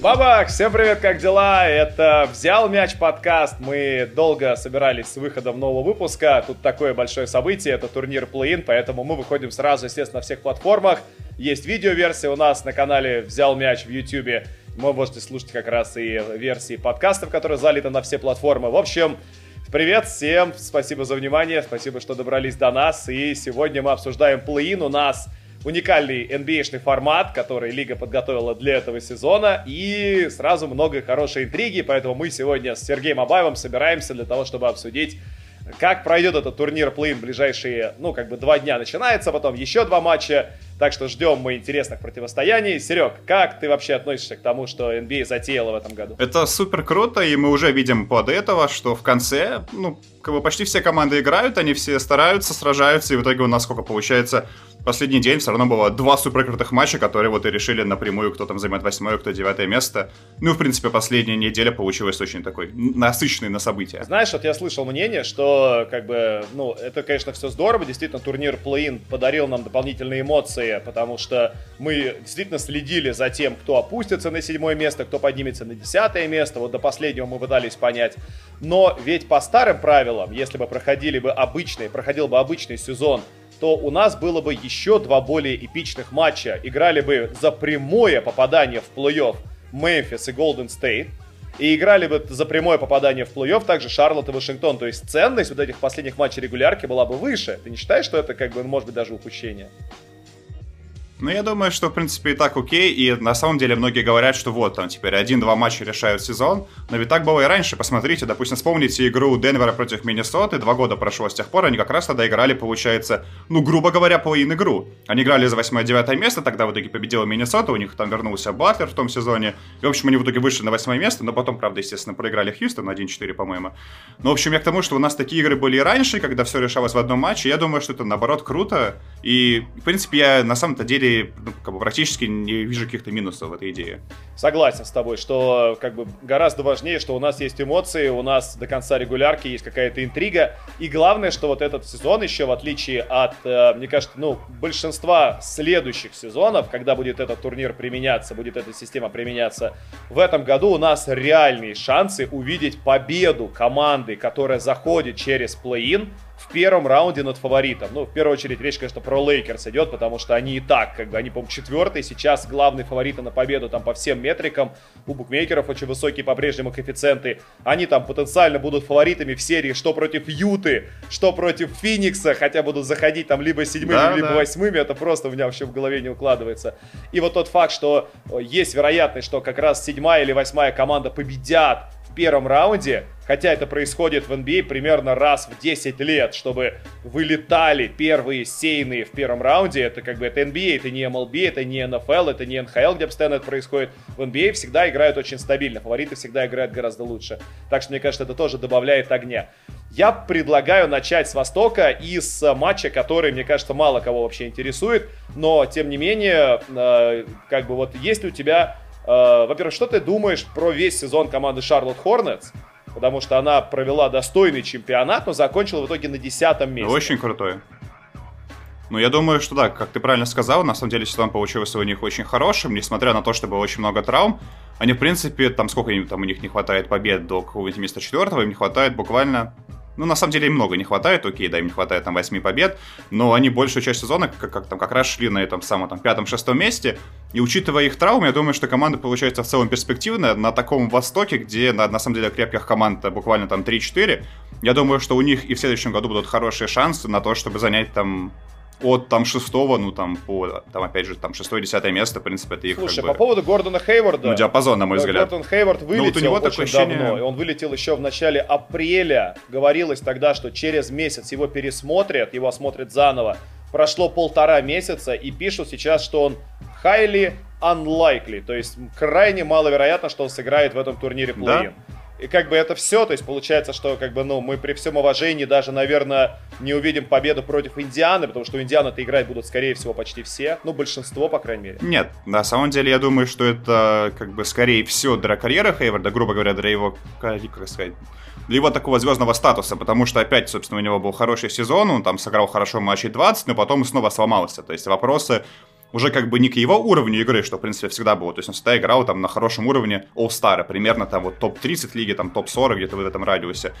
Бабак, всем привет, как дела? Это «Взял мяч» подкаст. Мы долго собирались с выходом нового выпуска. Тут такое большое событие, это турнир плей поэтому мы выходим сразу, естественно, на всех платформах. Есть видеоверсия у нас на канале «Взял мяч» в YouTube. Вы можете слушать как раз и версии подкастов, которые залиты на все платформы. В общем, Привет всем, спасибо за внимание, спасибо, что добрались до нас. И сегодня мы обсуждаем плей У нас уникальный NBA-шный формат, который Лига подготовила для этого сезона, и сразу много хорошей интриги, поэтому мы сегодня с Сергеем Абаевым собираемся для того, чтобы обсудить как пройдет этот турнир плей в ближайшие, ну, как бы два дня начинается, потом еще два матча, так что ждем мы интересных противостояний. Серег, как ты вообще относишься к тому, что NBA затеяла в этом году? Это супер круто, и мы уже видим под этого, что в конце, ну, как бы почти все команды играют, они все стараются, сражаются, и в итоге у нас сколько получается последний день все равно было два супер крутых матча, которые вот и решили напрямую, кто там займет восьмое, кто девятое место. Ну, в принципе, последняя неделя получилась очень такой насыщенной на события. Знаешь, вот я слышал мнение, что, как бы, ну, это, конечно, все здорово, действительно, турнир плей подарил нам дополнительные эмоции, потому что мы действительно следили за тем, кто опустится на седьмое место, кто поднимется на десятое место, вот до последнего мы пытались понять. Но ведь по старым правилам, если бы проходили бы обычный, проходил бы обычный сезон то у нас было бы еще два более эпичных матча. Играли бы за прямое попадание в плей-офф Мемфис и Голден Стейт. И играли бы за прямое попадание в плей-офф также Шарлотт и Вашингтон. То есть ценность вот этих последних матчей регулярки была бы выше. Ты не считаешь, что это как бы может быть даже упущение? Ну, я думаю, что, в принципе, и так окей, и на самом деле многие говорят, что вот, там теперь один-два матча решают сезон, но ведь так было и раньше, посмотрите, допустим, вспомните игру Денвера против Миннесоты, два года прошло с тех пор, они как раз тогда играли, получается, ну, грубо говоря, половину игру. Они играли за 8-9 место, тогда в итоге победила Миннесота, у них там вернулся Батлер в том сезоне, и, в общем, они в итоге вышли на 8 место, но потом, правда, естественно, проиграли Хьюстон 1-4, по-моему. Но, в общем, я к тому, что у нас такие игры были и раньше, когда все решалось в одном матче, я думаю, что это, наоборот, круто, и, в принципе, я на самом-то деле ну, как бы практически не вижу каких-то минусов в этой идее. Согласен с тобой, что как бы гораздо важнее, что у нас есть эмоции, у нас до конца регулярки есть какая-то интрига. И главное, что вот этот сезон еще, в отличие от, э, мне кажется, ну, большинства следующих сезонов, когда будет этот турнир применяться, будет эта система применяться, в этом году у нас реальные шансы увидеть победу команды, которая заходит через плей-ин в первом раунде над фаворитом. Ну, в первую очередь, речь, конечно, про Лейкерс идет, потому что они и так, как бы, они, по-моему, четвертые, сейчас главные фавориты на победу там по всем метрикам. У букмекеров очень высокие по-прежнему коэффициенты. Они там потенциально будут фаворитами в серии что против Юты, что против Феникса, хотя будут заходить там либо седьмыми, да, либо да. восьмыми, это просто у меня вообще в голове не укладывается. И вот тот факт, что есть вероятность, что как раз седьмая или восьмая команда победят первом раунде, хотя это происходит в NBA а примерно раз в 10 лет, чтобы вылетали первые сейные в первом раунде, это как бы это NBA, а, это не MLB, это не NFL, это не NHL, где постоянно это происходит. В NBA а всегда играют очень стабильно, фавориты всегда играют гораздо лучше. Так что, мне кажется, это тоже добавляет огня. Я предлагаю начать с Востока и с матча, который, мне кажется, мало кого вообще интересует, но, тем не менее, э, как бы вот есть у тебя во-первых, что ты думаешь про весь сезон команды Charlotte Hornets? потому что она провела достойный чемпионат, но закончила в итоге на десятом месте. Очень крутой. Ну, я думаю, что да, как ты правильно сказал, на самом деле сезон получился у них очень хорошим, несмотря на то, что было очень много травм. Они, в принципе, там сколько им, там у них не хватает побед до какого-нибудь места четвертого, им не хватает буквально ну, на самом деле, им много не хватает, окей, да, им не хватает там 8 побед, но они большую часть сезона как, как, там, как раз шли на этом самом там, пятом-шестом месте, и учитывая их травмы, я думаю, что команда получается в целом перспективная на таком Востоке, где на, на самом деле крепких команд буквально там 3-4. Я думаю, что у них и в следующем году будут хорошие шансы на то, чтобы занять там от там шестого, ну там по, там опять же, там шестое, десятое место, в принципе, это их Слушай, как по бы, поводу Гордона Хейварда. Ну, диапазон, на мой взгляд. Гордон Хейвард вылетел ну, вот у него очень ощущение... давно, и он вылетел еще в начале апреля. Говорилось тогда, что через месяц его пересмотрят, его осмотрят заново. Прошло полтора месяца, и пишут сейчас, что он highly unlikely, то есть крайне маловероятно, что он сыграет в этом турнире плей да? И как бы это все, то есть получается, что как бы, ну, мы при всем уважении даже, наверное, не увидим победу против Индианы, потому что у Индианы-то играть будут, скорее всего, почти все, ну, большинство, по крайней мере. Нет, на самом деле, я думаю, что это, как бы, скорее всего, для карьеры Хейварда, грубо говоря, для его, как сказать, для его такого звездного статуса, потому что опять, собственно, у него был хороший сезон, он там сыграл хорошо матчей 20, но потом снова сломался. То есть вопросы уже как бы не к его уровню игры, что, в принципе, всегда было. То есть он всегда играл там на хорошем уровне All-Star, примерно там вот топ-30 лиги, там топ-40 где-то в этом радиусе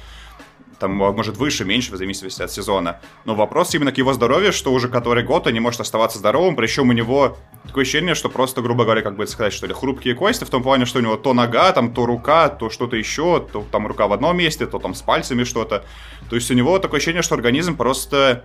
там, может, выше, меньше, в зависимости от сезона. Но вопрос именно к его здоровью, что уже который год он не может оставаться здоровым, причем у него такое ощущение, что просто, грубо говоря, как бы сказать, что ли, хрупкие кости, в том плане, что у него то нога, там, то рука, то что-то еще, то там рука в одном месте, то там с пальцами что-то. То есть у него такое ощущение, что организм просто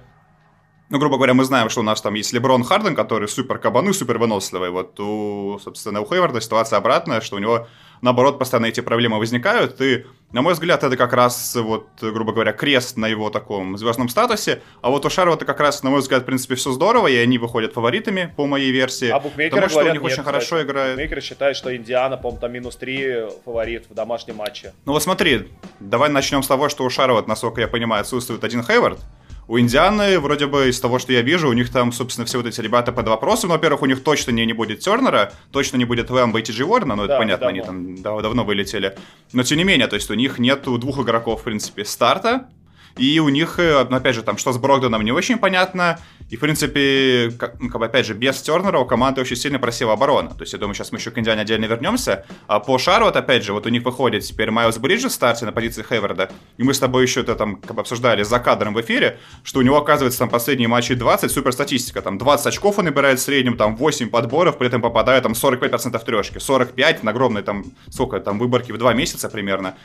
ну, грубо говоря, мы знаем, что у нас там есть Леброн Харден, который супер кабаны, супер выносливый. Вот у, собственно, у Хейварда ситуация обратная, что у него наоборот, постоянно эти проблемы возникают, и, на мой взгляд, это как раз, вот, грубо говоря, крест на его таком звездном статусе, а вот у это как раз, на мой взгляд, в принципе, все здорово, и они выходят фаворитами, по моей версии. А букмекеры потому, говорят, что у них нет, очень хорошо кстати, играет. Букмекеры считают, что Индиана, по-моему, там минус 3 фаворит в домашнем матче. Ну вот смотри, давай начнем с того, что у Шарова, насколько я понимаю, отсутствует один Хейвард, у Индианы, вроде бы, из того, что я вижу, у них там, собственно, все вот эти ребята под вопросом. Ну, во-первых, у них точно не, не будет Тернера, точно не будет Лэмбо и Тиджи Уоррена, ну, это Да, понятно, давно. они там да- давно вылетели. Но, тем не менее, то есть у них нету двух игроков, в принципе, старта, и у них, э, опять же, там, что с Брогдоном не очень понятно. И, в принципе, как, ну, как бы, опять же, без Тернера у команды очень сильно просела оборона. То есть, я думаю, сейчас мы еще к Индиане отдельно вернемся. А по Шару, вот, опять же, вот у них выходит теперь Майлз Бриджес в старте на позиции Хейварда. И мы с тобой еще это там как бы обсуждали за кадром в эфире, что у него, оказывается, там последние матчи 20, супер статистика. Там 20 очков он набирает в среднем, там 8 подборов, при этом попадает там 45% трешки. 45 на огромной там, сколько там, выборки в 2 месяца примерно.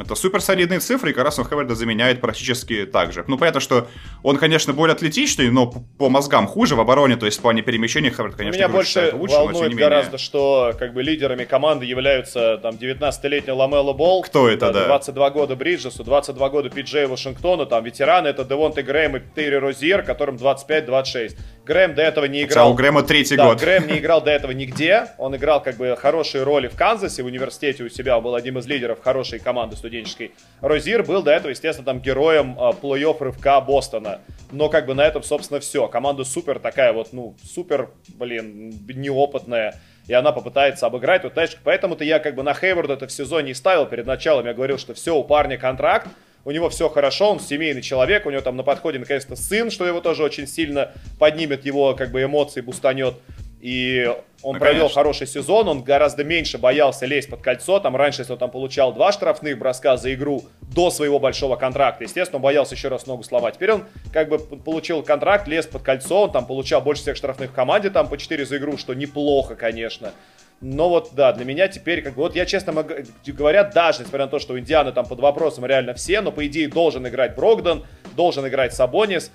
Это супер солидные цифры, и как раз он Хейварда заменяет практически так же. Ну, понятно, что он, конечно, более атлетичный, но по мозгам хуже в обороне, то есть в плане перемещения Хейвард, конечно, Меня больше лучше, волнует не менее. гораздо, что как бы лидерами команды являются там 19-летний Ламело Болл. Кто это, да? 22 года Бриджесу, 22 года Пиджей Вашингтону, там ветераны это Девонте Грэм и Терри Розьер, которым 25-26. Грэм до этого не Хотя играл. у Грэма третий Да, год. Грэм не играл до этого нигде. Он играл как бы хорошие роли в Канзасе, в университете у себя был одним из лидеров хорошей команды студенческой. Розир был до этого, естественно, там героем а, плей-офф рывка Бостона. Но как бы на этом, собственно, все. Команда супер такая вот, ну, супер, блин, неопытная. И она попытается обыграть. Вот, знаешь, поэтому-то я как бы на Хейварда это в сезоне и ставил перед началом. Я говорил, что все, у парня контракт, у него все хорошо, он семейный человек, у него там на подходе наконец-то сын, что его тоже очень сильно поднимет его как бы эмоции, бустанет. И он Ну, провел конечно. хороший сезон, он гораздо меньше боялся лезть под кольцо. Там раньше, если он там получал два штрафных броска за игру до своего большого контракта, естественно, он боялся еще раз ногу сломать. Теперь он как бы получил контракт, лез под кольцо, он там получал больше всех штрафных в команде, там по 4 за игру, что неплохо, конечно. Но вот, да, для меня теперь, как бы, вот я честно говоря, даже несмотря на то, что у Индианы там под вопросом реально все, но по идее должен играть Брогдон, должен играть Сабонис,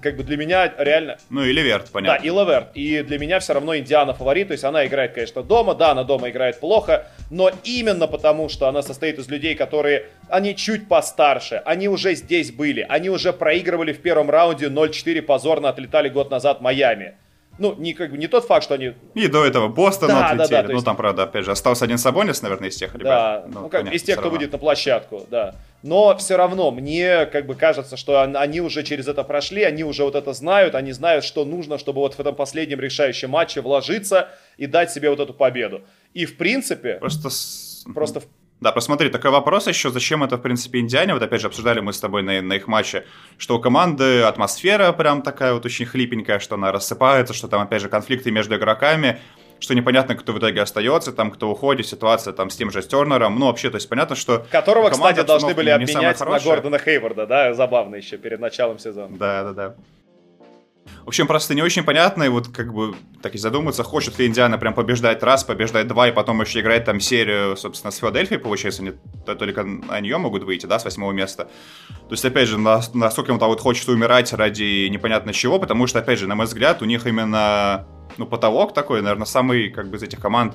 как бы для меня реально Ну, или Верт, да, понятно. и Леверт. И для меня все равно Индиана фаворит. То есть она играет, конечно, дома. Да, она дома играет плохо. Но именно потому, что она состоит из людей, которые... Они чуть постарше. Они уже здесь были. Они уже проигрывали в первом раунде 0-4 позорно отлетали год назад в Майами. Ну, не, как бы, не тот факт, что они... И до этого Бостон Да, да, отлетели. да, то ну, есть- там, правда, опять же, остался один Сабонис, наверное, из тех Да, ребят. ну, как, понятно, из тех, кто равно. выйдет на площадку, да. Но все равно, мне как бы кажется, что он- они уже через это прошли, они уже вот это знают, они знают, что нужно, чтобы вот в этом последнем решающем матче вложиться и дать себе вот эту победу. И в принципе, Просто... просто Да, посмотри, такой вопрос еще, зачем это, в принципе, Индиане, вот опять же, обсуждали мы с тобой на, на их матче, что у команды атмосфера прям такая вот очень хлипенькая, что она рассыпается, что там, опять же, конфликты между игроками, что непонятно, кто в итоге остается, там, кто уходит, ситуация там с тем же Тернером, ну, вообще, то есть понятно, что... которого, кстати, должны были обменять на. Гордона Хейварда, да, забавно еще перед началом сезона. Да, да, да. В общем, просто не очень понятно, и вот как бы так и задуматься, хочет ли Индиана прям побеждать раз, побеждать два, и потом еще играть там серию, собственно, с Филадельфией, получается, то- только на нее могут выйти, да, с восьмого места. То есть, опять же, на- насколько им там вот хочется умирать ради непонятно чего, потому что, опять же, на мой взгляд, у них именно, ну, потолок такой, наверное, самый, как бы, из этих команд,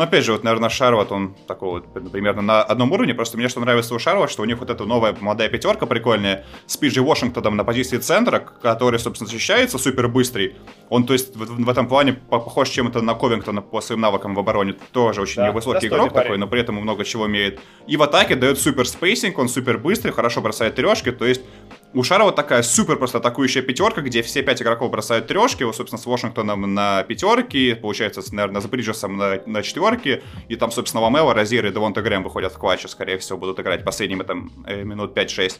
ну, опять же, вот, наверное, Шарлотт, он такой вот примерно на одном уровне. Просто мне что нравится у Шарлотт, что у них вот эта новая молодая пятерка прикольная с Пиджи Вашингтоном на позиции центра, который, собственно, защищается супер быстрый. Он, то есть, в, в этом плане по- похож чем-то на Ковингтона по своим навыкам в обороне. Тоже очень Да, невысокий достойный игрок парень. такой, но при этом много чего умеет. И в атаке дает супер spacing, он супер быстрый, хорошо бросает трешки. То есть, у Шарлотт такая супер просто атакующая пятерка, где все пять игроков бросают трешки, вот, собственно, с Вашингтоном на пятерке, получается, наверное, с Бриджесом на, на четверке, и там, собственно, Ламела, Розир и Девонта Грэм выходят в клатче, скорее всего, будут играть последними там э, минут 5-6.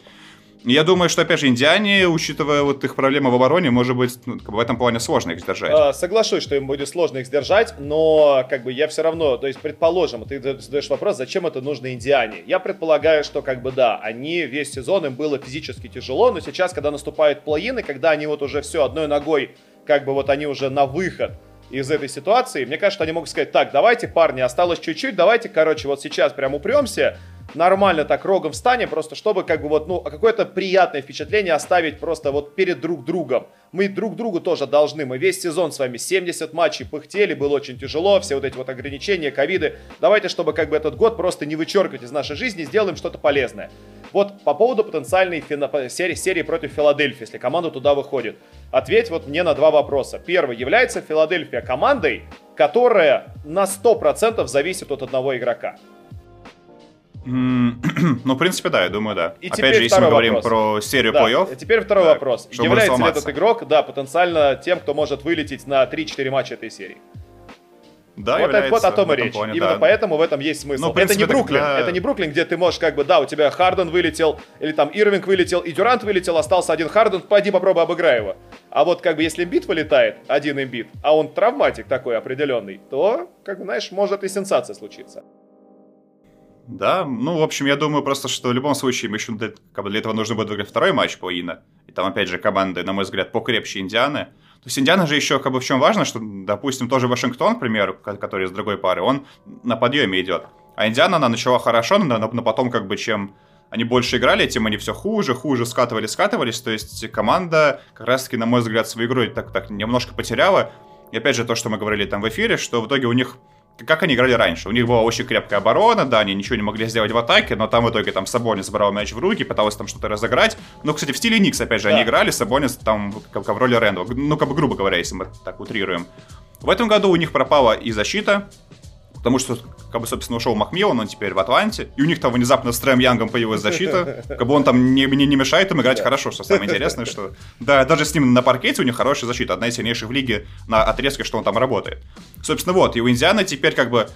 Я думаю, что, опять же, Индиане, учитывая вот их проблемы в обороне, может быть, ну, в этом плане сложно их сдержать. А, соглашусь, что им будет сложно их сдержать, но как бы я все равно, то есть, предположим, ты задаешь вопрос, зачем это нужно Индиане? Я предполагаю, что как бы да, они весь сезон им было физически тяжело, но сейчас, когда наступают плей-ины, когда они вот уже все одной ногой, как бы вот они уже на выход из этой ситуации, мне кажется, они могут сказать, так, давайте, парни, осталось чуть-чуть, давайте, короче, вот сейчас прям упремся, нормально так рогом встанем, просто чтобы как бы вот, ну, какое-то приятное впечатление оставить просто вот перед друг другом. Мы друг другу тоже должны, мы весь сезон с вами 70 матчей пыхтели, было очень тяжело, все вот эти вот ограничения, ковиды. Давайте, чтобы как бы этот год просто не вычеркивать из нашей жизни, сделаем что-то полезное. Вот по поводу потенциальной серии, серии против Филадельфии, если команда туда выходит. Ответь вот мне на два вопроса. Первый, является Филадельфия командой, которая на 100% зависит от одного игрока? ну, в принципе, да, я думаю, да. И Опять же, если мы говорим вопрос. про серию да. плей-офф. Теперь второй да, вопрос. Является ли этот игрок, да, потенциально тем, кто может вылететь на 3-4 матча этой серии? Да, вот, так, вот о том и речь. Плане, Именно да. поэтому в этом есть смысл. Ну, принципе, это не Бруклин. Да. Это не Бруклин, где ты можешь, как бы, да, у тебя Харден вылетел, или там Ирвинг вылетел, и Дюрант вылетел, остался один Харден, пойди попробуй обыграй его. А вот, как бы, если имбит вылетает, один имбит, а он травматик такой определенный, то, как бы, знаешь, может и сенсация случиться. Да, ну, в общем, я думаю просто, что в любом случае еще для, как бы для этого нужно будет выиграть второй матч по Ина. И там, опять же, команды, на мой взгляд, покрепче Индианы. То есть Индиана же еще как бы в чем важно, что, допустим, тоже Вашингтон, к примеру, который из другой пары, он на подъеме идет. А Индиана, она начала хорошо, но, но потом как бы чем они больше играли, тем они все хуже, хуже скатывались, скатывались. То есть команда как раз-таки, на мой взгляд, свою игру так, так немножко потеряла. И опять же, то, что мы говорили там в эфире, что в итоге у них как они играли раньше. У них была очень крепкая оборона, да, они ничего не могли сделать в атаке, но там в итоге там Сабонис брал мяч в руки, пытался там что-то разыграть. Ну, кстати, в стиле Никс, опять же, да. они играли, Сабонис там как, как в роли Рэндла. Ну, как бы грубо говоря, если мы так утрируем. В этом году у них пропала и защита, Потому что, как бы, собственно, ушел Макмиллан, он теперь в Атланте, и у них там внезапно с Трэм Янгом появилась защита, как бы он там не, не, не мешает им играть хорошо, что самое интересное, что, да, даже с ним на паркете у них хорошая защита, одна из сильнейших в лиге на отрезке, что он там работает. Собственно, вот, и у Индианы теперь, как бы,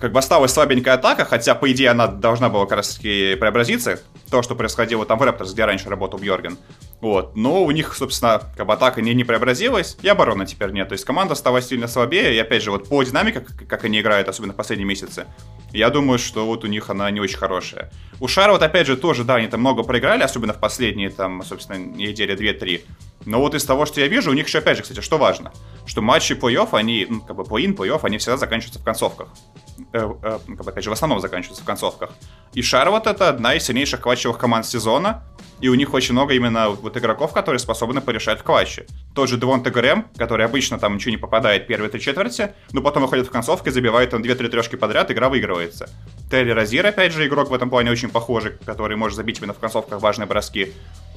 как бы осталась слабенькая атака, хотя, по идее, она должна была как раз таки преобразиться. То, что происходило там в Raptors, где раньше работал Бьорген. Вот. Но у них, собственно, как бы атака не, не преобразилась, и обороны теперь нет. То есть команда стала сильно слабее, и опять же, вот по динамике, как, как они играют, особенно в последние месяцы, я думаю, что вот у них она не очень хорошая. У Шара вот опять же тоже, да, они там много проиграли, особенно в последние там, собственно, недели 2-3. Но вот из того, что я вижу, у них еще, опять же, кстати, что важно, что матчи плей-офф, они, ну, как бы плей-ин, плей-офф, они всегда заканчиваются в концовках. Э, э, как бы, опять же, в основном заканчиваются в концовках. И Шарлот это одна из сильнейших клатчевых команд сезона, и у них очень много именно вот игроков, которые способны порешать в клатче. Тот же Девонте Грэм, который обычно там ничего не попадает первые три четверти, но потом выходит в концовке, забивает там две-три трешки подряд, игра выигрывается. Терри Розир, опять же, игрок в этом плане очень похожий, который может забить именно в концовках важные броски.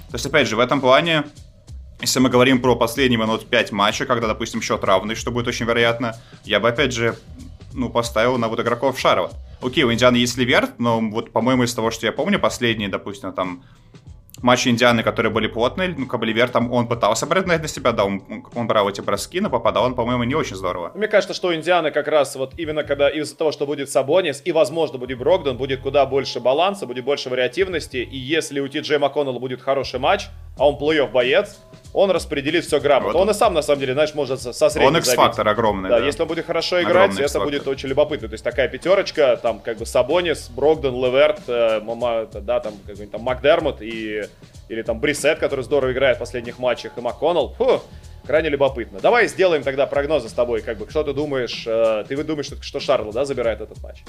То есть, опять же, в этом плане если мы говорим про последние минут 5 матча, когда, допустим, счет равный, что будет очень вероятно, я бы, опять же, ну, поставил на вот игроков Шарова. Окей, у Индианы есть Ливерт, но вот, по-моему, из того, что я помню, последние, допустим, там, матчи Индианы, которые были плотные, ну, как бы Ливер там, он пытался брать на себя, да, он, он брал эти броски, но попадал он, по-моему, не очень здорово. Мне кажется, что у Индианы как раз вот именно когда из-за того, что будет Сабонис и, возможно, будет Брогдон, будет куда больше баланса, будет больше вариативности, и если у Ти Джей МакКоннелла будет хороший матч, а он плей-офф боец, он распределит все грамотно. Вот он и сам, на самом деле, знаешь, может со средним Он X-фактор огромный, да, да. если он будет хорошо играть, огромный это будет очень любопытно. То есть такая пятерочка, там, как бы Сабонис, Брогдон, Леверт, э, Мама, да, там, как бы, там, Макдермот и, или там Брисет, который здорово играет в последних матчах, и МакКоннелл. Фу, крайне любопытно. Давай сделаем тогда прогнозы с тобой, как бы, что ты думаешь, э, ты думаешь, что, что Шарло, да, забирает этот матч?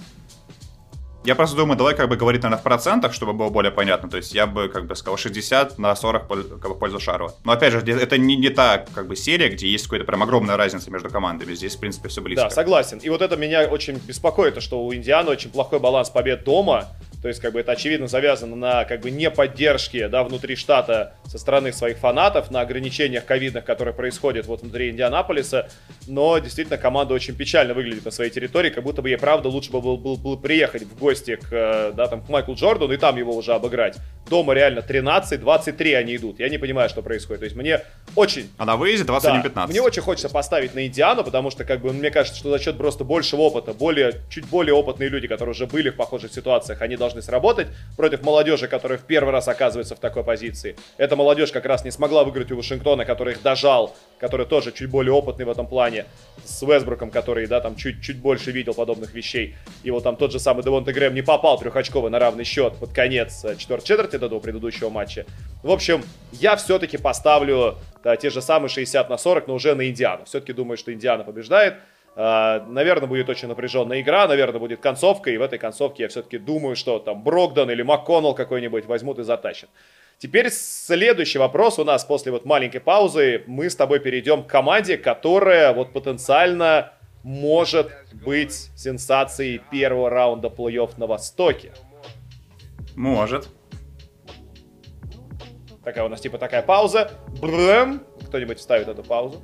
Я просто думаю, давай как бы говорить, наверное, в процентах, чтобы было более понятно. То есть я бы как бы сказал 60 на 40 как бы, пользу Шарова. Но опять же, это не, не та как бы серия, где есть какая-то прям огромная разница между командами. Здесь, в принципе, все близко. Да, согласен. И вот это меня очень беспокоит, что у Индианы очень плохой баланс побед дома. То есть, как бы это очевидно завязано на как бы не поддержке, да, внутри штата со стороны своих фанатов, на ограничениях ковидных, которые происходят вот внутри Индианаполиса. Но действительно команда очень печально выглядит на своей территории, как будто бы ей правда лучше бы было, было, было приехать в гости к, э, да, там, к Майклу Джордану и там его уже обыграть. Дома реально 13, 23 они идут. Я не понимаю, что происходит. То есть мне очень... А на выезде 21-15. Да, мне очень хочется поставить на Индиану, потому что, как бы, мне кажется, что за счет просто большего опыта, более, чуть более опытные люди, которые уже были в похожих ситуациях, они должны должны сработать против молодежи, которая в первый раз оказывается в такой позиции. Эта молодежь как раз не смогла выиграть у Вашингтона, который их дожал, который тоже чуть более опытный в этом плане, с Весбруком, который, да, там чуть, чуть больше видел подобных вещей. И вот там тот же самый Девонте Грэм не попал трехочковый на равный счет под конец э, четвертой четверти до предыдущего матча. В общем, я все-таки поставлю да, те же самые 60 на 40, но уже на Индиану. Все-таки думаю, что Индиана побеждает. Uh, наверное, будет очень напряженная игра, наверное, будет концовка, и в этой концовке я все-таки думаю, что там Брогдон или МакКоннелл какой-нибудь возьмут и затащат. Теперь следующий вопрос у нас после вот маленькой паузы. Мы с тобой перейдем к команде, которая вот потенциально может быть сенсацией первого раунда плей-офф на Востоке. Может. Такая у нас типа такая пауза. Брэм. Кто-нибудь вставит эту паузу.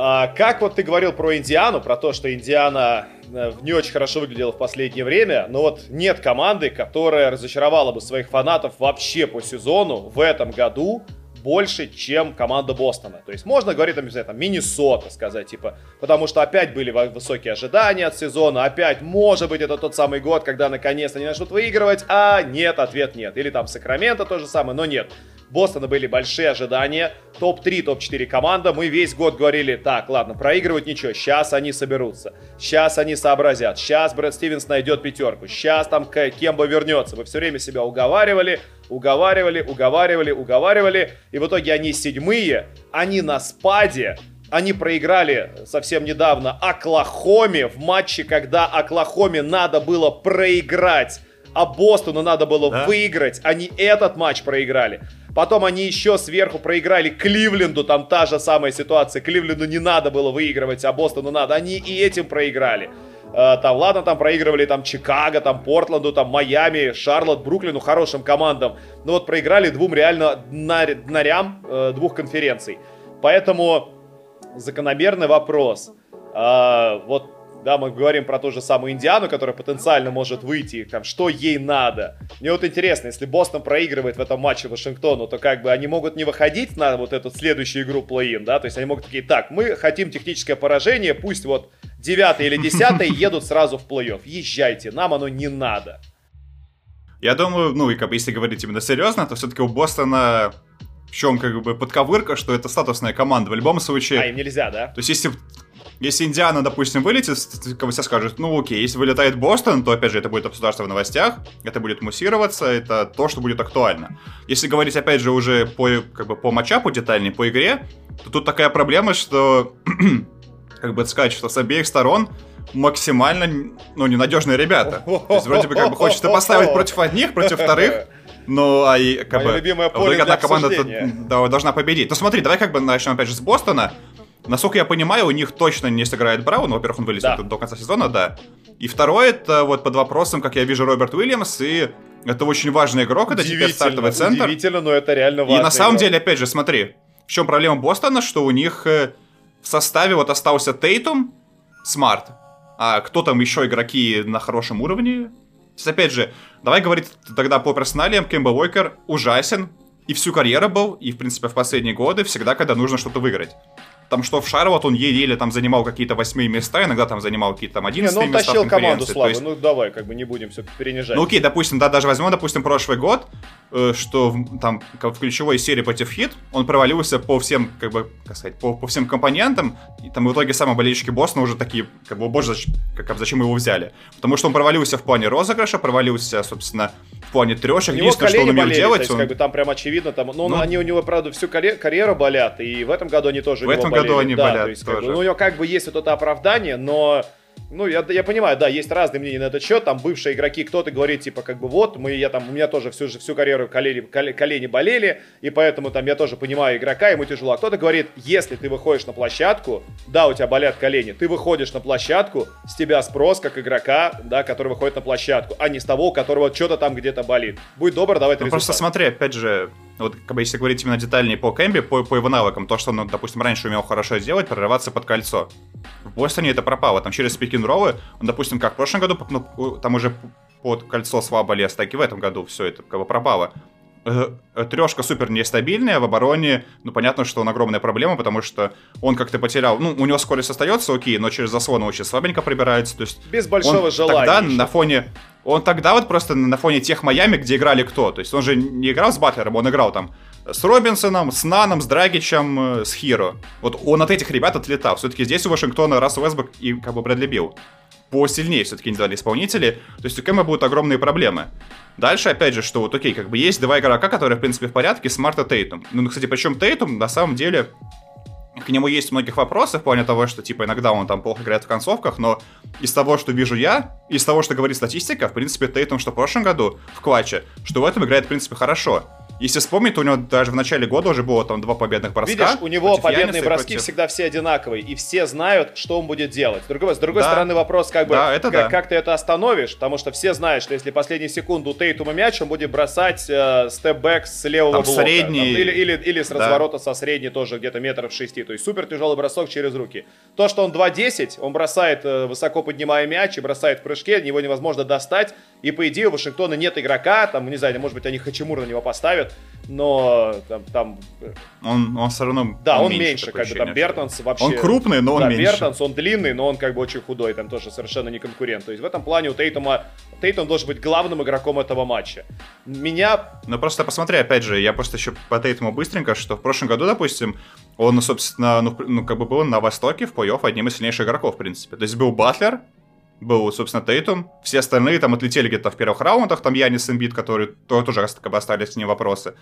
А, как вот ты говорил про Индиану, про то, что Индиана э, не очень хорошо выглядела в последнее время, но вот нет команды, которая разочаровала бы своих фанатов вообще по сезону в этом году больше, чем команда Бостона. То есть можно говорить, там, не знаю, там, Миннесота сказать, типа, потому что опять были высокие ожидания от сезона, опять, может быть, это тот самый год, когда наконец-то они начнут выигрывать, а нет, ответ нет. Или там Сакраменто то же самое, но нет. Бостона были большие ожидания. Топ-3, топ-4 команда. Мы весь год говорили, так, ладно, проигрывать ничего. Сейчас они соберутся. Сейчас они сообразят. Сейчас Брэд Стивенс найдет пятерку. Сейчас там Кемба вернется. Вы все время себя уговаривали, уговаривали, уговаривали, уговаривали. И в итоге они седьмые. Они на спаде. Они проиграли совсем недавно Оклахоме в матче, когда Оклахоме надо было проиграть а Бостону надо было да? выиграть. Они этот матч проиграли. Потом они еще сверху проиграли Кливленду, там та же самая ситуация. Кливленду не надо было выигрывать, а Бостону надо. Они и этим проиграли. Э, там, ладно, там проигрывали там Чикаго, там Портленду, там Майами, Шарлотт, Бруклину, хорошим командам. Но вот проиграли двум реально днарям э, двух конференций. Поэтому закономерный вопрос. Э, вот да, мы говорим про ту же самую Индиану, которая потенциально может выйти, там, что ей надо. Мне вот интересно, если Бостон проигрывает в этом матче Вашингтону, то как бы они могут не выходить на вот эту следующую игру плей-ин, да, то есть они могут такие, так, мы хотим техническое поражение, пусть вот девятый или десятый едут сразу в плей-офф, езжайте, нам оно не надо. Я думаю, ну и как бы если говорить именно серьезно, то все-таки у Бостона в чем как бы подковырка, что это статусная команда в любом случае. А им нельзя, да? То есть если если Индиана, допустим, вылетит, как все скажут, ну окей, если вылетает Бостон, то опять же это будет обсуждаться в новостях, это будет муссироваться, это то, что будет актуально. Если говорить опять же уже по, как бы, по матчапу детальнее, по игре, то тут такая проблема, что, как бы сказать, что с обеих сторон максимально, ну, ненадежные ребята. То есть вроде бы как бы хочется поставить против одних, против вторых, ну, а и как бы... любимое поле для команда да, должна победить. Ну смотри, давай как бы начнем опять же с Бостона. Насколько я понимаю, у них точно не сыграет Браун. Во-первых, он вылезет да. до конца сезона, да. И второе, это вот под вопросом, как я вижу, Роберт Уильямс, и это очень важный игрок, это теперь стартовый центр. Удивительно, но это реально важно. И на самом игрок. деле, опять же, смотри, в чем проблема Бостона, что у них э, в составе вот остался Тейтум, Смарт, а кто там еще игроки на хорошем уровне? Есть, опять же, давай говорить тогда по персоналиям, Кемба Уокер ужасен, и всю карьеру был, и, в принципе, в последние годы, всегда, когда нужно что-то выиграть. Там что в Шарлотт он еле-еле там занимал какие-то восьмые места, иногда там занимал какие-то там одиннадцатые места. Ну он тащил команду слабо, есть... ну давай, как бы не будем все перенижать. Ну окей, допустим, да, даже возьмем, допустим, прошлый год, э, что в, там в ключевой серии против Хит он провалился по всем, как бы, как сказать, по, по всем компонентам, и там в итоге самые болельщики Бостона уже такие, как бы, боже, как, зачем его взяли? Потому что он провалился в плане розыгрыша, провалился, собственно, в плане трешек. Единственное, что он умел болели, делать... То есть, он... как бы, там прям очевидно, там, ну, ну, они у него, правда, всю карьеру болят, и в этом году они тоже В этом году они да, болят есть, как бы, ну, у него как бы есть вот это оправдание, но ну, я, я понимаю, да, есть разные мнения на этот счет, там бывшие игроки, кто-то говорит, типа, как бы вот, мы, я там, у меня тоже всю, всю карьеру колени, колени болели, и поэтому там я тоже понимаю игрока, ему тяжело. А кто-то говорит, если ты выходишь на площадку, да, у тебя болят колени, ты выходишь на площадку, с тебя спрос как игрока, да, который выходит на площадку, а не с того, у которого что-то там где-то болит. Будь добр, давай Ну, просто смотри, опять же, вот, как бы, если говорить именно детальнее по Кэмби, по, по его навыкам, то, что он, допустим, раньше умел хорошо делать, прорываться под кольцо. В Бостоне это пропало. Там через спикинг-роллы, он, допустим, как в прошлом году, ну, там уже под кольцо слабо лез, так и в этом году все это как бы пропало. Э, трешка супер нестабильная, в обороне, ну, понятно, что он огромная проблема, потому что он как-то потерял, ну, у него скорость остается, окей, но через заслон очень слабенько пробирается, то есть... Без большого он желания. Тогда еще. на фоне... Он тогда вот просто на фоне тех Майами, где играли кто, то есть он же не играл с Батлером, он играл там с Робинсоном, с Наном, с Драгичем, э, с Хиро. Вот он от этих ребят отлетал. Все-таки здесь у Вашингтона Рассел Уэстбрук и как бы Брэдли Билл посильнее все-таки индивидуальные исполнители, то есть у Кембы будут огромные проблемы. Дальше, опять же, что вот окей, как бы есть два игрока, которые, в принципе, в порядке, Смарт и Тейтум. Ну, кстати, причем Тейтум, на самом деле, к нему есть многих вопросов в плане того, что, типа, иногда он там плохо играет в концовках, но из того, что вижу я, из того, что говорит статистика, в принципе, Тейтум, что в прошлом году в клатче, что в этом играет, в принципе, хорошо. Если вспомнить, то у него даже в начале года уже было там два победных броска. Видишь, у него победные броски против... всегда все одинаковые, и все знают, что он будет делать. С другой, с другой да. стороны, вопрос, как бы, да, это как, да. как ты это остановишь, потому что все знают, что если последнюю секунду Тейтума мяч, он будет бросать э, степ-бэк с левого там блока. Средний... Там, или, или, или с да. разворота со средней тоже где-то метров шести. То есть супер тяжелый бросок через руки. То, что он 2.10, он бросает, э, высоко поднимая мяч и бросает в прыжке, его невозможно достать. И по идее у Вашингтона нет игрока, там, не знаю, может быть, они Хачимура на него поставят, но там... там он, он все равно Да, он, он меньше, меньше как бы там Бертонс вообще... Он крупный, но он да, меньше. Бертонс, он длинный, но он как бы очень худой, там тоже совершенно не конкурент. То есть в этом плане у Тейтума... Тейтум должен быть главным игроком этого матча. Меня... Ну просто посмотри, опять же, я просто еще по Тейтуму быстренько, что в прошлом году, допустим, он, собственно, ну, ну как бы был на Востоке в плей-офф одним из сильнейших игроков, в принципе. То есть был Батлер, был, собственно, Тейтум. Все остальные там отлетели где-то в первых раундах, там Янис Эмбит, которые тоже как бы остались с ним вопросы.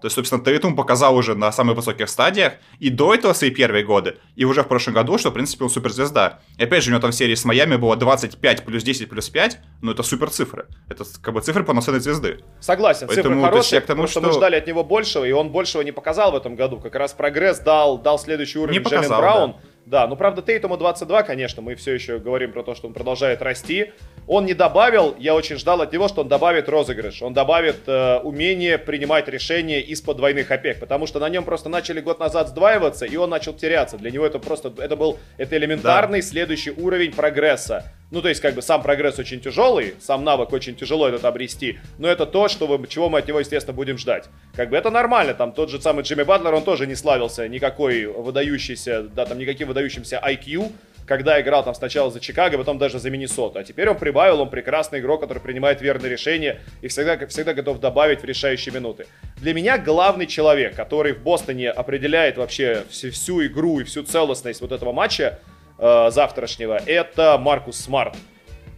То есть, собственно, Тейтум показал уже на самых высоких стадиях и до этого свои первые годы, и уже в прошлом году, что, в принципе, он суперзвезда. И опять же, у него там в серии с Майами было 25 плюс 10 плюс 5, но это супер цифры. Это как бы цифры полноценной звезды. Согласен, Поэтому, цифры хорошие, тому, потому что... мы ждали от него большего, и он большего не показал в этом году. Как раз прогресс дал, дал следующий уровень не показал, Браун. Да да, ну правда Тейтому 22, конечно, мы все еще говорим про то, что он продолжает расти. Он не добавил, я очень ждал от него, что он добавит розыгрыш, он добавит э, умение принимать решения из-под двойных опек, потому что на нем просто начали год назад сдваиваться, и он начал теряться. Для него это просто, это был, это элементарный да. следующий уровень прогресса. Ну, то есть, как бы, сам прогресс очень тяжелый, сам навык очень тяжело этот обрести, но это то, что вы, чего мы от него, естественно, будем ждать. Как бы это нормально, там тот же самый Джимми Батлер, он тоже не славился никакой выдающийся, да, там, никаким выдающимся IQ, когда играл там сначала за Чикаго, потом даже за Миннесоту. А теперь он прибавил, он прекрасный игрок, который принимает верные решения и всегда, всегда готов добавить в решающие минуты. Для меня главный человек, который в Бостоне определяет вообще всю, всю игру и всю целостность вот этого матча э, завтрашнего, это Маркус Смарт.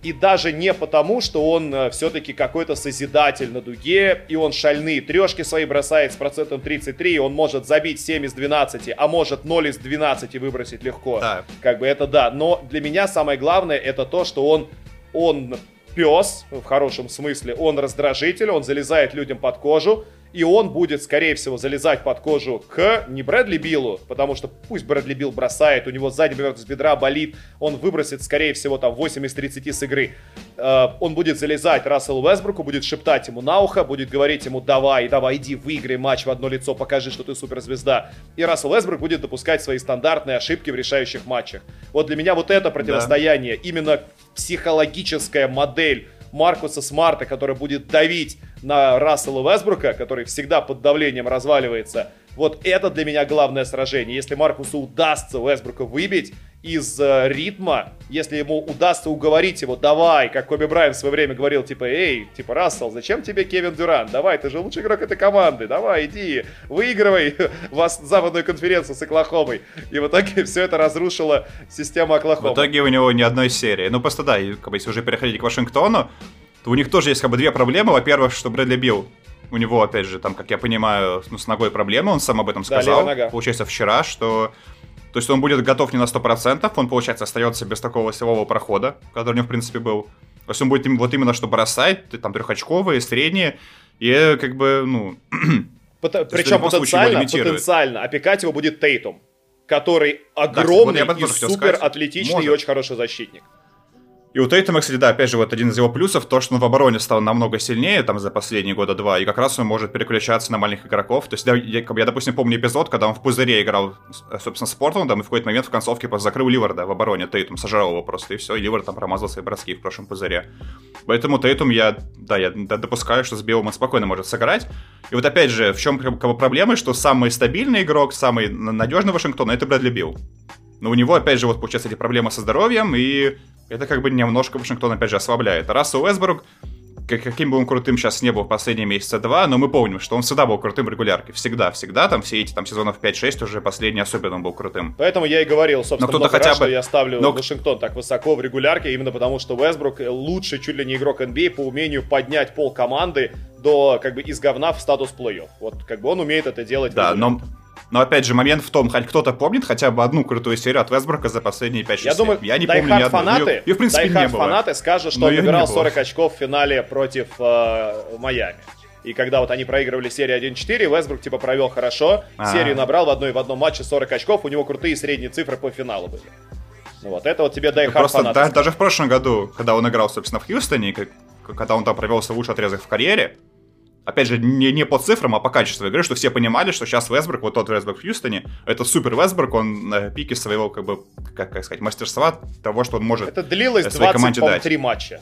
И даже не потому, что он э, все-таки какой-то созидатель на дуге, и он шальные трешки свои бросает с процентом 33, и он может забить 7 из 12, а может 0 из 12 выбросить легко. Да. Как бы это да. Но для меня самое главное это то, что он, он пес, в хорошем смысле, он раздражитель, он залезает людям под кожу, и он будет, скорее всего, залезать под кожу к не Брэдли Биллу, потому что пусть Брэдли Билл бросает, у него задний поверх с бедра болит, он выбросит, скорее всего, там 8 из 30 с игры. Э, он будет залезать Расселу Весбруку, будет шептать ему на ухо, будет говорить ему давай, давай, иди, выиграй матч в одно лицо, покажи, что ты суперзвезда. И Рассел Весбрук будет допускать свои стандартные ошибки в решающих матчах. Вот для меня вот это противостояние, да. именно психологическая модель Маркуса Смарта, который будет давить на Рассела Весбрука, который всегда под давлением разваливается. Вот это для меня главное сражение. Если Маркусу удастся Весбрука выбить из э, ритма, если ему удастся уговорить его, давай, как Коби Брайан в свое время говорил, типа, эй, типа, Рассел, зачем тебе Кевин Дюран? Давай, ты же лучший игрок этой команды, давай, иди, выигрывай вас западную конференцию с Оклахомой. И в итоге все это разрушило систему Оклахомы. В итоге у него ни одной серии. Ну, просто да, если уже переходить к Вашингтону, то у них тоже есть как бы две проблемы. Во-первых, что Брэдли Билл у него, опять же, там, как я понимаю, ну, с ногой проблемы, он сам об этом сказал. Да, Получается, вчера, что... То есть он будет готов не на 100%, он, получается, остается без такого силового прохода, который у него, в принципе, был. То есть он будет вот именно что бросать, там, трехочковые, средние, и как бы, ну... Причем потенциально, потенциально опекать его будет Тейтум, который огромный да, вот и супер сказать, атлетичный может. и очень хороший защитник. И у Тейтума, кстати, да, опять же, вот один из его плюсов, то, что он в обороне стал намного сильнее, там, за последние года два, и как раз он может переключаться на маленьких игроков. То есть, я, я, я допустим, помню эпизод, когда он в пузыре играл, собственно, с Портлендом, и в какой-то момент в концовке просто закрыл Ливарда в обороне, Тейтум сожрал его просто, и все, и Ливард там промазал свои броски в прошлом пузыре. Поэтому Тейтум, я, да, я допускаю, что с Биом он спокойно может сыграть. И вот опять же, в чем как бы, проблема, что самый стабильный игрок, самый надежный Вашингтон, это Брэдли Билл. Но у него, опять же, вот получается эти проблемы со здоровьем, и это как бы немножко Вашингтон, опять же, ослабляет. Рассел Уэсбург, каким бы он крутым сейчас не был в последние месяца два, но мы помним, что он всегда был крутым в регулярке. Всегда, всегда, там все эти там сезонов 5-6 уже последний особенно был крутым. Поэтому я и говорил, собственно, но много хотя раз, бы... что я ставлю но... Вашингтон так высоко в регулярке, именно потому что Уэсбрук лучший чуть ли не игрок NBA по умению поднять пол команды до как бы из говна в статус плей-офф. Вот как бы он умеет это делать. Да, но но опять же, момент в том, хоть кто-то помнит хотя бы одну крутую серию от Вестброка за последние 5-6 Я думаю, я не помню ни одну. фанаты, ее, ее, в принципе, не было. фанаты скажут, что Но он набирал 40 очков в финале против э, Майами. И когда вот они проигрывали серию 1-4, Вестбрук типа провел хорошо, А-а-а. серию набрал в одной в одном матче 40 очков, у него крутые средние цифры по финалу были. Ну вот, это вот тебе дай ну, Просто да, даже в прошлом году, когда он играл, собственно, в Хьюстоне, когда он там провел свой лучший отрезок в карьере, опять же, не, не по цифрам, а по качеству игры, что все понимали, что сейчас Весберг, вот тот Весберг в Хьюстоне, это супер Весберг, он на пике своего, как бы, как, как сказать, мастерства, того, что он может Это длилось 23 матча.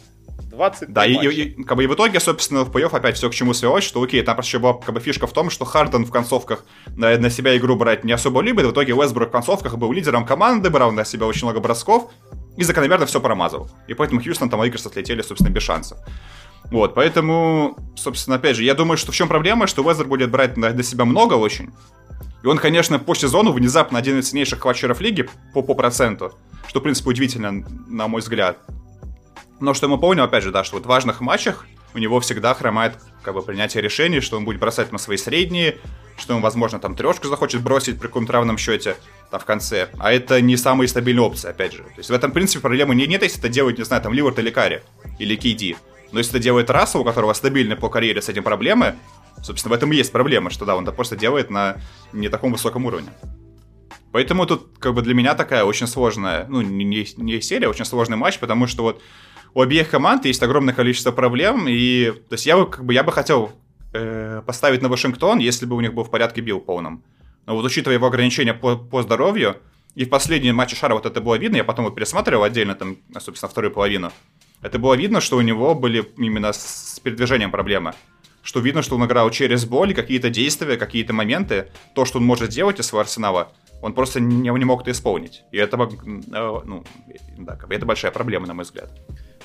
20 Да, и, и, как бы, и в итоге, собственно, в плей опять все к чему свелось, что окей, там еще была как бы, фишка в том, что Харден в концовках на, на себя игру брать не особо любит, в итоге Уэсбрук в концовках был лидером команды, брал на себя очень много бросков, и закономерно все промазал. И поэтому Хьюстон там Лейкерс отлетели, собственно, без шансов. Вот, поэтому, собственно, опять же, я думаю, что в чем проблема, что Уэстбрук будет брать на, на себя много очень. И он, конечно, по сезону внезапно один из сильнейших клатчеров лиги по, по проценту, что, в принципе, удивительно, на мой взгляд. Но что мы помним, опять же, да, что вот в важных матчах у него всегда хромает как бы принятие решений, что он будет бросать на свои средние, что он, возможно, там трешку захочет бросить при каком-то равном счете там в конце. А это не самая стабильная опция, опять же. То есть в этом, в принципе, проблемы не, нет, если это делают, не знаю, там Ливард или Карри, или Кейди. Но если это делает Рассел, у которого стабильно по карьере с этим проблемы, собственно, в этом и есть проблема, что да, он это просто делает на не таком высоком уровне. Поэтому тут как бы для меня такая очень сложная, ну, не, не серия, а очень сложный матч, потому что вот у обеих команд есть огромное количество проблем, и то есть я бы, как бы, я бы хотел э, поставить на Вашингтон, если бы у них был в порядке бил полном. Но вот учитывая его ограничения по, по здоровью, и в последнем матче Шара вот это было видно, я потом вот пересматривал отдельно там, собственно, вторую половину, это было видно, что у него были именно с передвижением проблемы. Что видно, что он играл через боль, какие-то действия, какие-то моменты, то, что он может делать из своего арсенала, он просто не, не мог это исполнить. И это, э, ну, да, это большая проблема, на мой взгляд.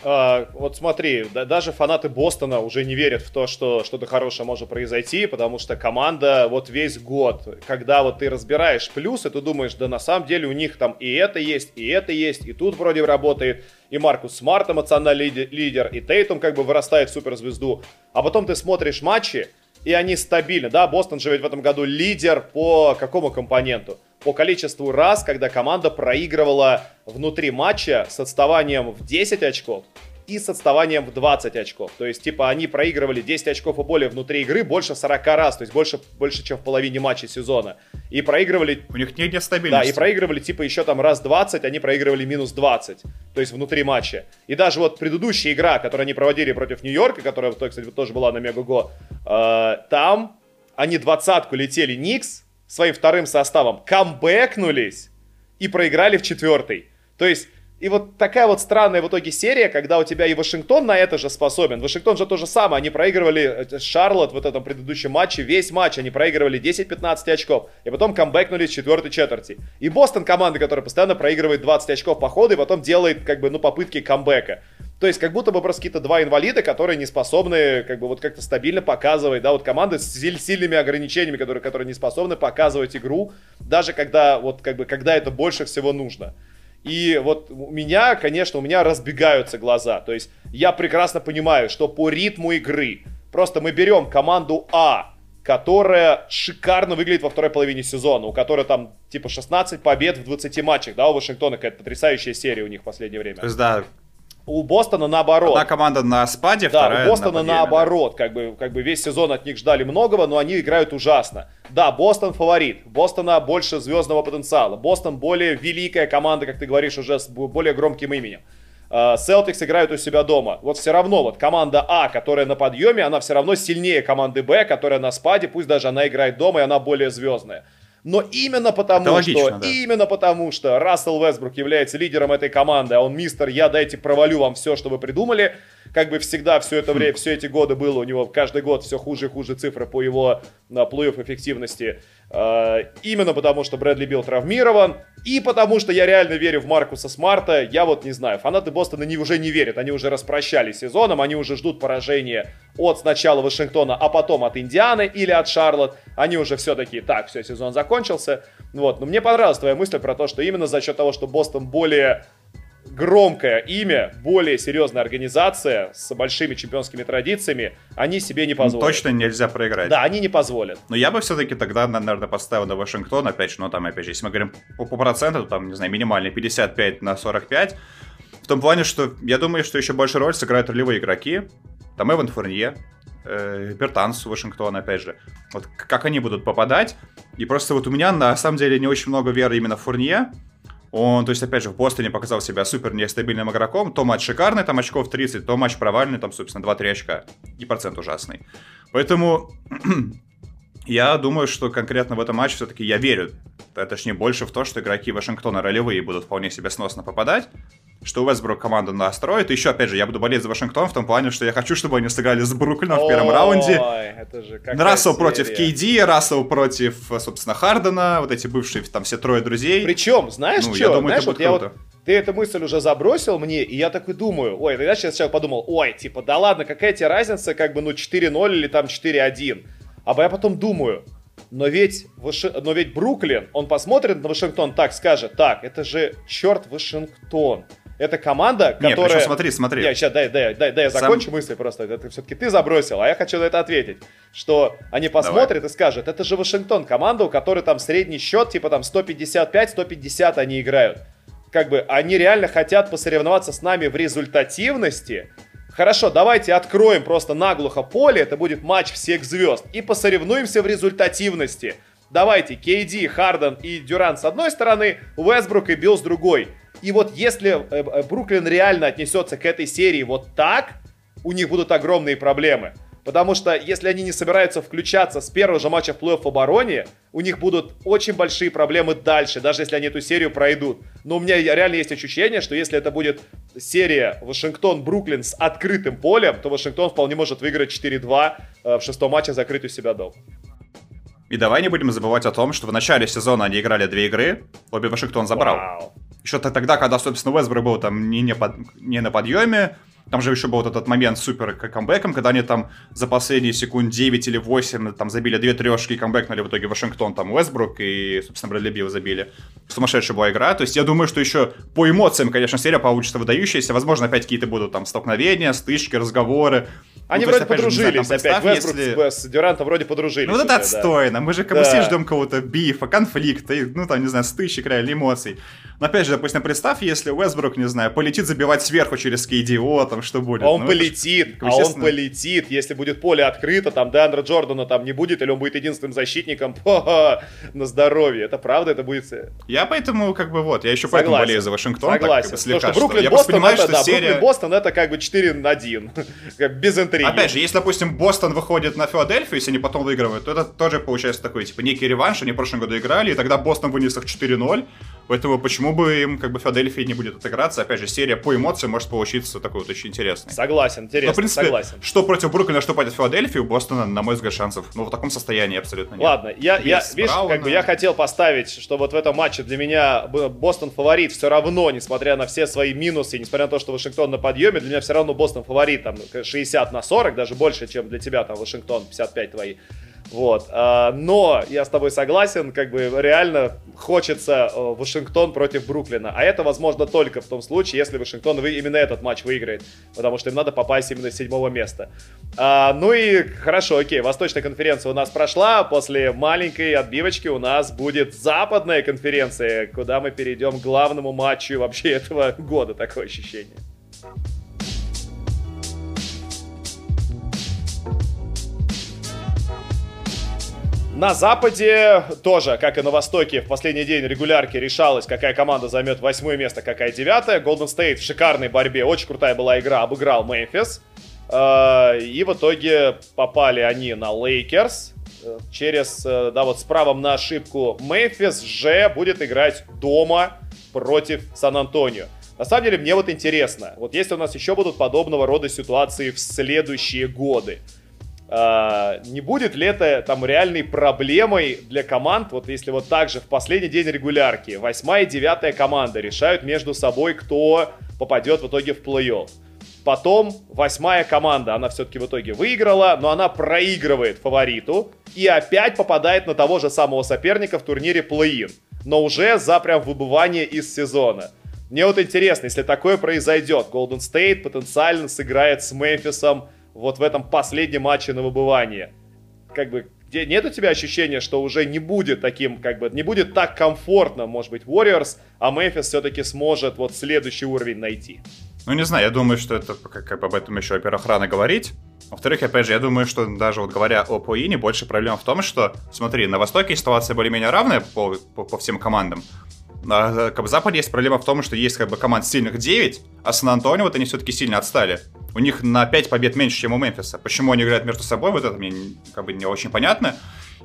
А, вот смотри, да, даже фанаты Бостона уже не верят в то, что что-то хорошее может произойти, потому что команда вот весь год, когда вот ты разбираешь плюсы, ты думаешь, да на самом деле у них там и это есть, и это есть, и тут вроде работает, и Маркус Смарт эмоциональный лидер, и Тейтум как бы вырастает в суперзвезду. А потом ты смотришь матчи, и они стабильны. Да, Бостон же ведь в этом году лидер по какому компоненту? По количеству раз, когда команда проигрывала внутри матча с отставанием в 10 очков и с отставанием в 20 очков. То есть, типа, они проигрывали 10 очков и более внутри игры больше 40 раз, то есть больше, больше чем в половине матчей сезона. И проигрывали... У них нет нестабильности. Да, и проигрывали, типа, еще там раз 20, они проигрывали минус 20, то есть внутри матча. И даже вот предыдущая игра, которую они проводили против Нью-Йорка, которая, кстати, тоже была на Мегаго, э, там они двадцатку летели Никс своим вторым составом, камбэкнулись и проиграли в четвертый. То есть и вот такая вот странная в итоге серия, когда у тебя и Вашингтон на это же способен. Вашингтон же то же самое. Они проигрывали э, Шарлот в этом предыдущем матче. Весь матч они проигрывали 10-15 очков. И потом камбэкнули с четвертой четверти. И Бостон команда, которая постоянно проигрывает 20 очков по ходу и потом делает как бы ну попытки камбэка. То есть как будто бы просто какие-то два инвалида, которые не способны как бы вот как-то стабильно показывать, да, вот команды с сильными ограничениями, которые, которые не способны показывать игру, даже когда вот как бы когда это больше всего нужно. И вот у меня, конечно, у меня разбегаются глаза. То есть я прекрасно понимаю, что по ритму игры просто мы берем команду А, которая шикарно выглядит во второй половине сезона, у которой там типа 16 побед в 20 матчах, да, у Вашингтона какая-то потрясающая серия у них в последнее время. То есть, да, у Бостона наоборот. Одна команда на спаде, да, вторая у Бостона на наоборот. Как, бы, как бы весь сезон от них ждали многого, но они играют ужасно. Да, Бостон фаворит. Бостона больше звездного потенциала. Бостон более великая команда, как ты говоришь, уже с более громким именем. Селтикс играют у себя дома. Вот все равно вот команда А, которая на подъеме, она все равно сильнее команды Б, которая на спаде, пусть даже она играет дома и она более звездная. Но именно потому, логично, что, да. именно потому, что Рассел Вестбрук является лидером этой команды, а он мистер, я дайте провалю вам все, что вы придумали, как бы всегда все это время, все эти годы было у него каждый год все хуже и хуже цифры по его на плей эффективности. Э, именно потому, что Брэдли Билл травмирован, и потому, что я реально верю в Маркуса Смарта. Я вот не знаю, фанаты Бостона не, уже не верят, они уже распрощались сезоном, они уже ждут поражения от сначала Вашингтона, а потом от Индианы или от Шарлотт. Они уже все такие, так, все, сезон закончился. Вот, но мне понравилась твоя мысль про то, что именно за счет того, что Бостон более громкое имя, более серьезная организация с большими чемпионскими традициями, они себе не позволят. Точно нельзя проиграть. Да, они не позволят. Но я бы все-таки тогда, наверное, поставил на Вашингтон, опять же, ну там, опять же, если мы говорим по, по проценту, там, не знаю, минимальный 55 на 45, в том плане, что я думаю, что еще больше роль сыграют ролевые игроки, там Эван Фурнье, э, Бертанс Вашингтон, опять же. Вот как они будут попадать. И просто вот у меня на самом деле не очень много веры именно в Фурнье. Он, то есть, опять же, в Бостоне показал себя супер нестабильным игроком. То матч шикарный, там очков 30, то матч провальный, там, собственно, 2-3 очка. И процент ужасный. Поэтому я думаю, что конкретно в этом матче все-таки я верю, точнее, больше в то, что игроки Вашингтона ролевые будут вполне себе сносно попадать что Уэсбрук команду настроит. И еще, опять же, я буду болеть за Вашингтон в том плане, что я хочу, чтобы они сыграли с Бруклином в первом раунде. Это же Рассел против Кейди, Рассел против, собственно, Хардена, вот эти бывшие там все трое друзей. Причем, знаешь ну, что? Я думаю, знаешь, это будет вот круто. Я вот ты эту мысль уже забросил мне, и я такой думаю, ой, тогда сейчас человек подумал, ой, типа, да ладно, какая тебе разница, как бы, ну, 4-0 или там 4-1. А я потом думаю, но ведь, Ваши... но ведь Бруклин, он посмотрит на Вашингтон, так скажет, так, это же черт Вашингтон. Это команда, которая... Нет, причем смотри, смотри. Я сейчас, дай, дай, дай, дай я закончу Сам... мысли просто. Это все-таки ты забросил, а я хочу на это ответить. Что они посмотрят Давай. и скажут, это же Вашингтон, команда, у которой там средний счет, типа там 155-150 они играют. Как бы они реально хотят посоревноваться с нами в результативности. Хорошо, давайте откроем просто наглухо поле, это будет матч всех звезд, и посоревнуемся в результативности. Давайте, Кейди, Харден и Дюран с одной стороны, Уэсбрук и Билл с другой. И вот если э, э, Бруклин реально отнесется к этой серии вот так, у них будут огромные проблемы. Потому что если они не собираются включаться с первого же матча в плей-офф обороне, у них будут очень большие проблемы дальше, даже если они эту серию пройдут. Но у меня реально есть ощущение, что если это будет серия Вашингтон-Бруклин с открытым полем, то Вашингтон вполне может выиграть 4-2 э, в шестом матче, закрыть у себя дом. И давай не будем забывать о том, что в начале сезона они играли две игры, обе Вашингтон забрал. Вау. Еще тогда, когда, собственно, Уэсброк был там не, не, под, не на подъеме, там же еще был вот этот момент супер камбэком, когда они там за последние секунд 9 или 8 там забили две трешки и камбэкнули в итоге Вашингтон, там Уэсбрук и, собственно, Брэдли Билл забили. Сумасшедшая была игра. То есть я думаю, что еще по эмоциям, конечно, серия получится выдающаяся. Возможно, опять какие-то будут там столкновения, стычки, разговоры. Они ну, вроде есть, подружились же, знаю, опять. Вестбрук если... с Дюрантом вроде подружились. Ну, вот это отстойно. Да. Мы же как бы все ждем кого-то бифа, конфликта, ну, там, не знаю, стычек, реально эмоций. Но опять же, допустим, представь, если Уэсбрук, не знаю, полетит забивать сверху через KDO, там что будет. А он ну, полетит, это, а он полетит, если будет поле открыто, там Деандра Джордана там не будет, или он будет единственным защитником, на здоровье. Это правда, это будет... Я поэтому, как бы, вот, я еще поэтому болею за Вашингтон. Согласен. Так, как бы, слегка, что Бруклин, Бостон, понимаю, это, что да, серия... Бруклин, Бостон это как бы 4 на 1, без интриги. Опять же, если, допустим, Бостон выходит на Филадельфию, если они потом выигрывают, то это тоже получается такой, типа, некий реванш, они в прошлом году играли, и тогда Бостон вынес их 4-0, Поэтому почему бы им как бы Филадельфия не будет отыграться? Опять же, серия по эмоциям может получиться такой вот очень интересной. Согласен, интересно, Но, в принципе, согласен. Что против Бруклина, что против Филадельфии, у Бостона, на мой взгляд, шансов, ну, в таком состоянии абсолютно нет. Ладно, я, я видишь, как бы я хотел поставить, что вот в этом матче для меня Бостон фаворит все равно, несмотря на все свои минусы, несмотря на то, что Вашингтон на подъеме, для меня все равно Бостон фаворит, там, 60 на 40, даже больше, чем для тебя, там, Вашингтон 55 твои. Вот. А, но я с тобой согласен, как бы реально хочется э, Вашингтон против Бруклина. А это возможно только в том случае, если Вашингтон именно этот матч выиграет. Потому что им надо попасть именно с седьмого места. А, ну и хорошо, окей, Восточная конференция у нас прошла. После маленькой отбивочки у нас будет Западная конференция, куда мы перейдем к главному матчу вообще этого года, такое ощущение. На Западе тоже, как и на Востоке, в последний день регулярки решалось, какая команда займет восьмое место, какая девятая. Golden State в шикарной борьбе, очень крутая была игра, обыграл Мемфис. Э, и в итоге попали они на Лейкерс. Через, э, да, вот с правом на ошибку Мемфис же будет играть дома против Сан-Антонио. На самом деле, мне вот интересно, вот если у нас еще будут подобного рода ситуации в следующие годы, Uh, не будет ли это там реальной проблемой для команд, вот если вот так же в последний день регулярки восьмая и девятая команда решают между собой, кто попадет в итоге в плей-офф. Потом восьмая команда, она все-таки в итоге выиграла, но она проигрывает фавориту и опять попадает на того же самого соперника в турнире плей-ин, но уже за прям выбывание из сезона. Мне вот интересно, если такое произойдет, Golden State потенциально сыграет с Мемфисом вот в этом последнем матче на выбывание. Как бы, где нет у тебя ощущения, что уже не будет таким, как бы, не будет так комфортно, может быть, Warriors, а Мемфис все-таки сможет вот следующий уровень найти? Ну, не знаю, я думаю, что это, как, как об этом еще, во-первых, рано говорить. Во-вторых, опять же, я думаю, что даже вот говоря о Поине, больше проблема в том, что, смотри, на Востоке ситуация более-менее равная по, по, по всем командам. На как бы, Западе есть проблема в том, что есть как бы команд сильных 9, а Сан-Антонио вот они все-таки сильно отстали. У них на 5 побед меньше, чем у Мемфиса. Почему они играют между собой, вот это мне как бы не очень понятно.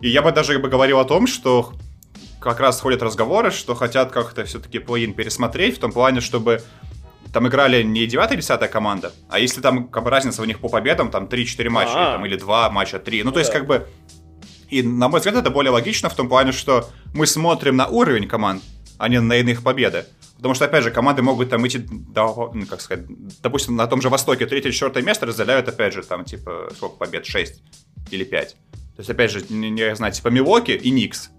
И я бы даже бы, говорил о том, что как раз ходят разговоры, что хотят как-то все-таки плей пересмотреть, в том плане, чтобы там играли не 9 и 10 команда, а если там как бы, разница у них по победам, там 3-4 матча, или, там, или 2 матча, 3. Ну, ну то есть, как бы... И, на мой взгляд, это более логично в том плане, что мы смотрим на уровень команд, а не на иных победы. Потому что, опять же, команды могут там идти, до, ну, как сказать, допустим, на том же Востоке третье четвертое место разделяют, опять же, там, типа, сколько побед, 6 или 5. То есть, опять же, не, не знаю, типа Милоки и Никс.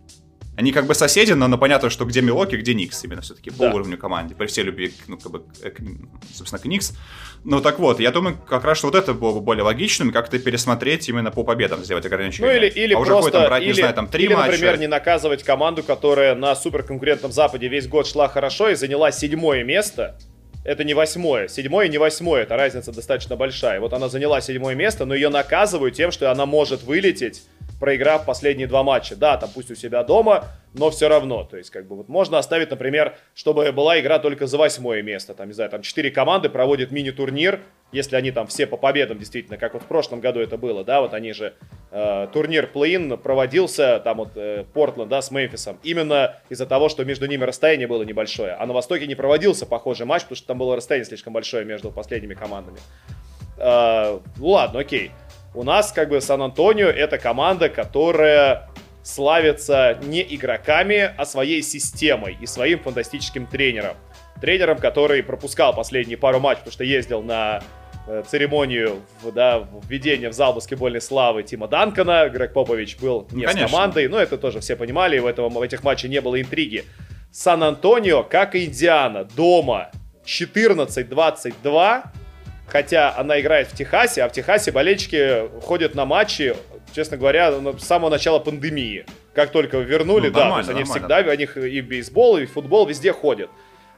Они как бы соседи, но, но понятно, что где Милоки, где Никс именно все-таки по да. уровню команды. При всей любви, ну, как бы, к, собственно, к Никс. Ну, так вот, я думаю, как раз что вот это было бы более логичным, как-то пересмотреть именно по победам, сделать ограничения. Ну, или, или а просто, там брать, или, не знаю, там, три или, матча. например, не наказывать команду, которая на суперконкурентном Западе весь год шла хорошо и заняла седьмое место, это не восьмое. Седьмое не восьмое, это разница достаточно большая. Вот она заняла седьмое место, но ее наказывают тем, что она может вылететь проиграв последние два матча. Да, там пусть у себя дома, но все равно. То есть, как бы, вот можно оставить, например, чтобы была игра только за восьмое место. Там, не знаю, там четыре команды проводят мини-турнир, если они там все по победам, действительно, как вот в прошлом году это было, да, вот они же, э, турнир плей проводился, там вот, э, Портленд, да, с Мемфисом, именно из-за того, что между ними расстояние было небольшое. А на Востоке не проводился похожий матч, потому что там было расстояние слишком большое между последними командами. Э, ну ладно, окей. У нас как бы Сан-Антонио это команда, которая славится не игроками, а своей системой и своим фантастическим тренером. Тренером, который пропускал последние пару матчей, потому что ездил на э, церемонию да, введения в зал баскетбольной славы Тима Данкона. Грег Попович был не Конечно. с командой, но это тоже все понимали, в, этом, в этих матчах не было интриги. Сан-Антонио, как и Индиана, дома 14-22 хотя она играет в Техасе, а в Техасе болельщики ходят на матчи, честно говоря, с самого начала пандемии. Как только вернули, ну, да, то есть они всегда, у них и бейсбол, и футбол везде ходят.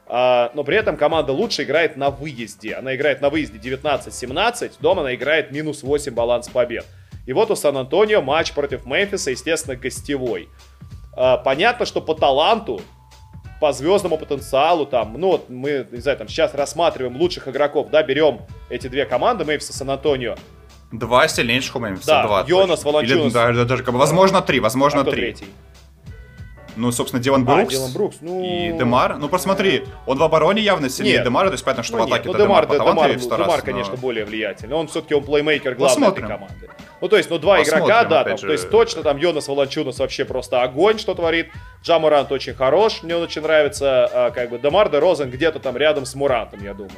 А, но при этом команда лучше играет на выезде. Она играет на выезде 19-17, дома она играет минус 8 баланс побед. И вот у Сан-Антонио матч против Мемфиса, естественно, гостевой. А, понятно, что по таланту по звездному потенциалу, там, ну вот мы, не знаю, там сейчас рассматриваем лучших игроков, да, берем эти две команды, Мейвс и Сан-Антонио. Два сильнейших у Мемфиса, да, два. Йонас, Волончунас. Или, да, даже, возможно, три, возможно, а три. Третий? Ну, собственно, Дилан Брукс. А, Дилан Брукс, ну... И Демар. Ну, просто смотри, он в обороне явно сильнее нет. Демара, то есть понятно, что ну, в атаке ну, Демар, Демар, Демар, Демар, Демар, конечно, но... более влиятельный. Он все-таки он плеймейкер главной этой команды. Ну, то есть, ну, два Посмотрим, игрока, да, там, же. то есть, точно там Йонас Волончунас вообще просто огонь, что творит. Джамурант очень хорош, мне он очень нравится. А, как бы Демар де Розен где-то там рядом с Мурантом, я думаю.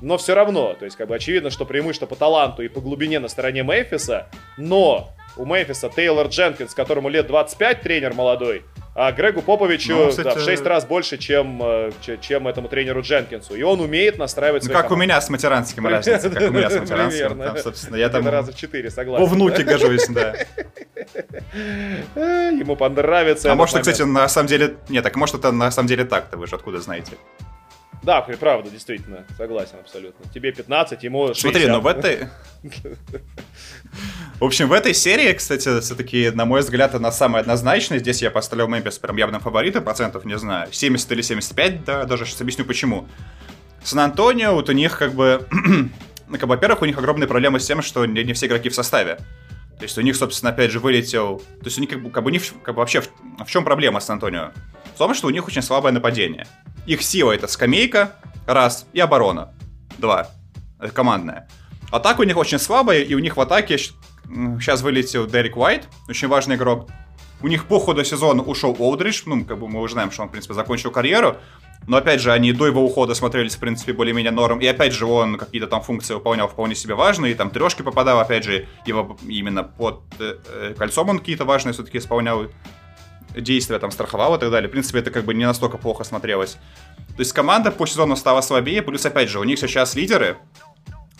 Но все равно, то есть, как бы очевидно, что преимущество по таланту и по глубине на стороне Мемфиса, но у Мемфиса Тейлор Дженкинс, которому лет 25, тренер молодой, а Грегу Поповичу ну, кстати... да, в 6 раз больше, чем, э, чем этому тренеру Дженкинсу. И он умеет настраивать ну, как команды. у меня с матеранским разница. Как у меня с матеранским. Там, собственно, я там раза в 4, согласен. По внуке гожусь, да. Ему понравится. А может, кстати, на самом деле... Нет, так может это на самом деле так-то, вы же откуда знаете? Да, правда, действительно, согласен абсолютно. Тебе 15, ему 60. Смотри, ну в этой... В общем, в этой серии, кстати, все-таки, на мой взгляд, она самая однозначная. Здесь я поставил Мемфис прям явным фаворитом, процентов не знаю, 70 или 75, да, даже сейчас объясню почему. Сан-Антонио, вот у них как бы... ну, как, во-первых, у них огромные проблемы с тем, что не, не все игроки в составе. То есть у них, собственно, опять же, вылетел... То есть у них как бы, как бы, у них, как бы вообще в, в чем проблема с Антонио? В том, что у них очень слабое нападение. Их сила это скамейка, раз, и оборона, два. Командная. Атака у них очень слабая, и у них в атаке сейчас вылетел Дерек Уайт, очень важный игрок. У них по ходу сезона ушел Олдридж, ну, как бы мы уже знаем, что он, в принципе, закончил карьеру. Но, опять же, они до его ухода смотрелись, в принципе, более-менее норм. И, опять же, он какие-то там функции выполнял вполне себе важные. И там трешки попадал, опять же, его именно под э, э кольцом он какие-то важные все-таки исполнял действия, там, страховал и так далее. В принципе, это как бы не настолько плохо смотрелось. То есть команда по сезону стала слабее, плюс, опять же, у них сейчас лидеры,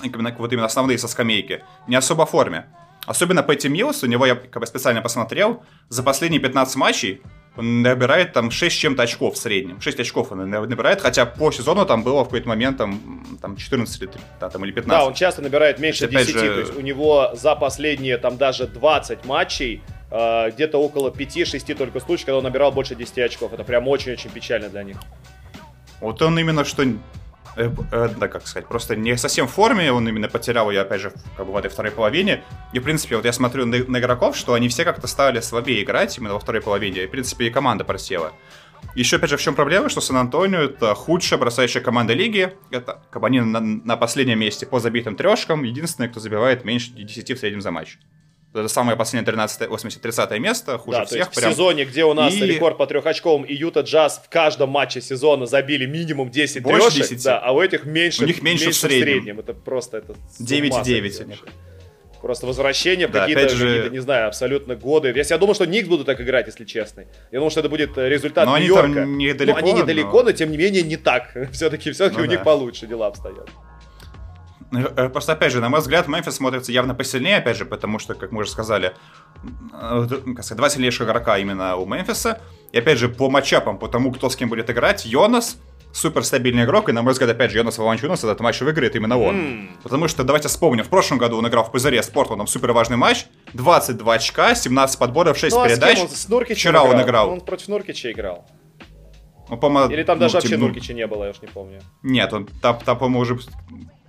именно, вот именно основные со скамейки, не особо в форме. Особенно Пэтти Милс, у него я как бы специально посмотрел, за последние 15 матчей он набирает там 6 чем-то очков в среднем. 6 очков он набирает, хотя по сезону там было в какой-то момент там, там 14 или, да, там, или 15. Да, он часто набирает меньше 10. Же... То есть у него за последние там даже 20 матчей э, где-то около 5-6 только случаев, когда он набирал больше 10 очков. Это прям очень-очень печально для них. Вот он именно что Э, э, да, как сказать, просто не совсем в форме, он именно потерял ее, опять же, как бы в этой второй половине. И, в принципе, вот я смотрю на, на игроков, что они все как-то стали слабее играть именно во второй половине, и, в принципе, и команда просела. Еще, опять же, в чем проблема, что Сан-Антонио это худшая бросающая команда лиги. Это как бы они на, на последнем месте по забитым трешкам. Единственный, кто забивает меньше 10 в среднем за матч. Это самое последнее 13 80 30 место, хуже да, всех. То есть прям. В сезоне, где у нас и... рекорд по трехочковым, и Юта Джаз в каждом матче сезона забили минимум 10 Больше трешек, 10. да, а у этих меньше, у них меньше, меньше в, среднем. в среднем. Это просто это 9,9 у них. Просто возвращение в да, какие-то, же... какие не знаю, абсолютно годы. Я себя думал, что Никс будут так играть, если честно. Я думал, что это будет результат но Нью-Йорка. Они недалеко, но они недалеко, но... но тем не менее не так. Все-таки все ну, у да. них получше дела обстоят. Э, просто, опять же, на мой взгляд, Мемфис смотрится явно посильнее, опять же, потому что, как мы уже сказали, э, как сказать, два сильнейших игрока именно у Мемфиса. И, опять же, по матчапам, по тому, кто с кем будет играть, Йонас супер стабильный игрок, и, на мой взгляд, опять же, Йонас Валанчунас этот матч выиграет именно он. Mm. Потому что, давайте вспомним, в прошлом году он играл в Пузыре с Портленом супер важный матч, 22 очка, 17 подборов, 6 ну, а передач. Он с Вчера играл? он играл. Он против Нуркича играл. Ну, по Или там даже ну, вообще типа, Нуркича не было, я уж не помню. Нет, он там, там по-моему, уже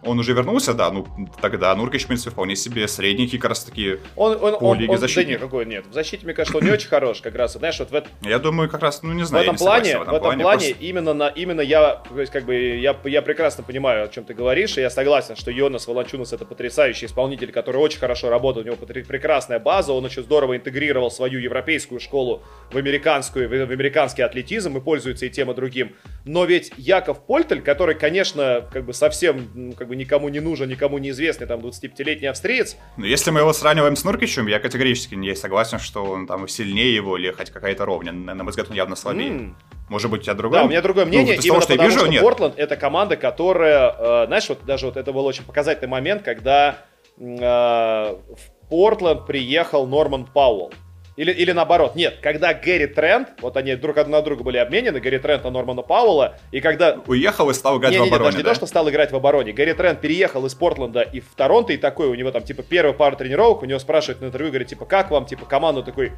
он уже вернулся, да, ну тогда Нуркич, в принципе, вполне себе средненький, как раз таки он, он, по он, лиге он, защитник. Да нет, какой нет. В защите, мне кажется, он не очень хорош, как раз. Знаешь, вот в этом... Я думаю, как раз, ну не знаю. В этом плане, в этом, в этом плане, плане просто... именно, на, именно я, то есть, как бы, я, я прекрасно понимаю, о чем ты говоришь, и я согласен, что Йонас Волончунас это потрясающий исполнитель, который очень хорошо работает, у него прекрасная база, он очень здорово интегрировал свою европейскую школу в американскую, в американский атлетизм и пользуется и тем, и другим. Но ведь Яков Польтель, который, конечно, как бы совсем, ну, как бы никому не нужен, никому неизвестный там 25-летний австриец. Но если мы его сравниваем с Нуркичем, я категорически не согласен, что он там сильнее его или хоть какая-то ровня. На, на мой взгляд, он явно слабее. Mm. Может быть, у тебя другое? Да, у меня другое ну, мнение. Ну, того, что потому, я вижу, что нет. Портленд это команда, которая, э, знаешь, вот даже вот это был очень показательный момент, когда э, в Портленд приехал Норман Пауэлл. Или, или наоборот, нет, когда Гэри Трент, вот они друг на друга были обменены, Гэри Трент на Нормана Пауэлла, и когда... Уехал и стал играть не, в обороне, не, не, да? не то, что стал играть в обороне. Гэри Трент переехал из Портленда и в Торонто, и такой, у него там, типа, первая пара тренировок, у него спрашивают на интервью, говорит, типа, как вам, типа, команду такой,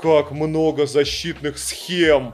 как много защитных схем.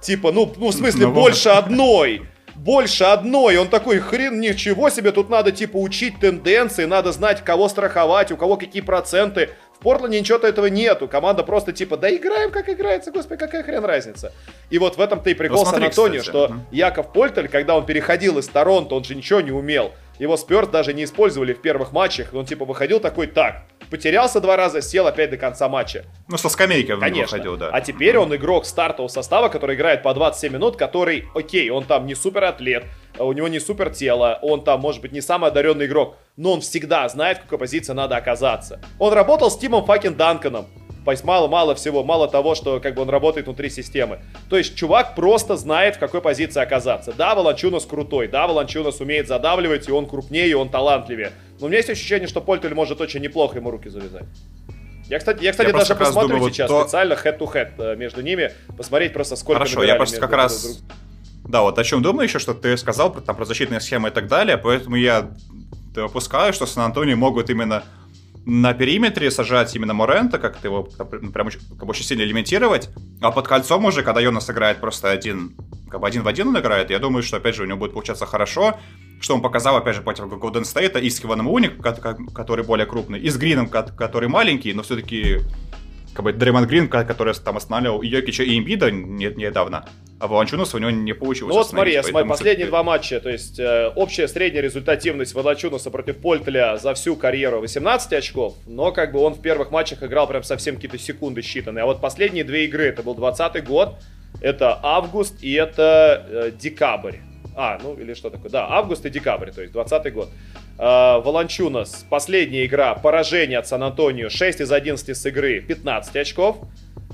Типа, ну, ну в смысле, ну, больше одной больше одной. Он такой, хрен, ничего себе, тут надо типа учить тенденции, надо знать, кого страховать, у кого какие проценты. В Портленде ничего-то этого нету. Команда просто типа, да играем, как играется, господи, какая хрен разница. И вот в этом-то и прикол ну, Сан-Антонио, что угу. Яков Польтель, когда он переходил из Торонто, он же ничего не умел. Его Спёрс даже не использовали в первых матчах. Он типа выходил такой, так, потерялся два раза, сел опять до конца матча. Ну, со скамейки он Конечно. выходил, да. А теперь он игрок стартового состава, который играет по 27 минут, который, окей, он там не супер атлет, у него не супер тело, он там, может быть, не самый одаренный игрок, но он всегда знает, в какой позиции надо оказаться. Он работал с Тимом Факин Данканом. То есть мало-мало всего, мало того, что как бы он работает внутри системы. То есть чувак просто знает, в какой позиции оказаться. Да, Волончунас крутой, да, Волончунас умеет задавливать, и он крупнее, и он талантливее. Но у меня есть ощущение, что Польтель может очень неплохо ему руки завязать. Я, кстати, я, кстати я даже посмотрю думаю, сейчас то... специально head-to-head э, между ними, посмотреть просто сколько Хорошо, я просто как раз... Друг Да, вот о чем думаю еще, что ты сказал про, там, про защитные схемы и так далее, поэтому я допускаю, что Сан-Антонио могут именно на периметре сажать именно Морента, как-то его прям очень, как бы очень сильно лимитировать, а под кольцом уже, когда Йонас играет просто один, как бы один в один он играет, я думаю, что, опять же, у него будет получаться хорошо, что он показал, опять же, против Голден Стейта, и с Киваном Уни, который более крупный, и с Грином, который маленький, но все-таки как бы Дреймон Грин, который там останавливал Йокича и Имбида не, недавно, а Валанчунаса у него не получилось. Ну вот смотри, я смотрю, последние два матча, то есть э, общая средняя результативность Валанчунаса против Польтеля за всю карьеру 18 очков, но как бы он в первых матчах играл прям совсем какие-то секунды считанные, а вот последние две игры, это был 20 год, это август и это э, декабрь. А, ну или что такое? Да, август и декабрь, то есть 20 год. Э, Волончунас, последняя игра, поражение от Сан-Антонио, 6 из 11 с игры, 15 очков.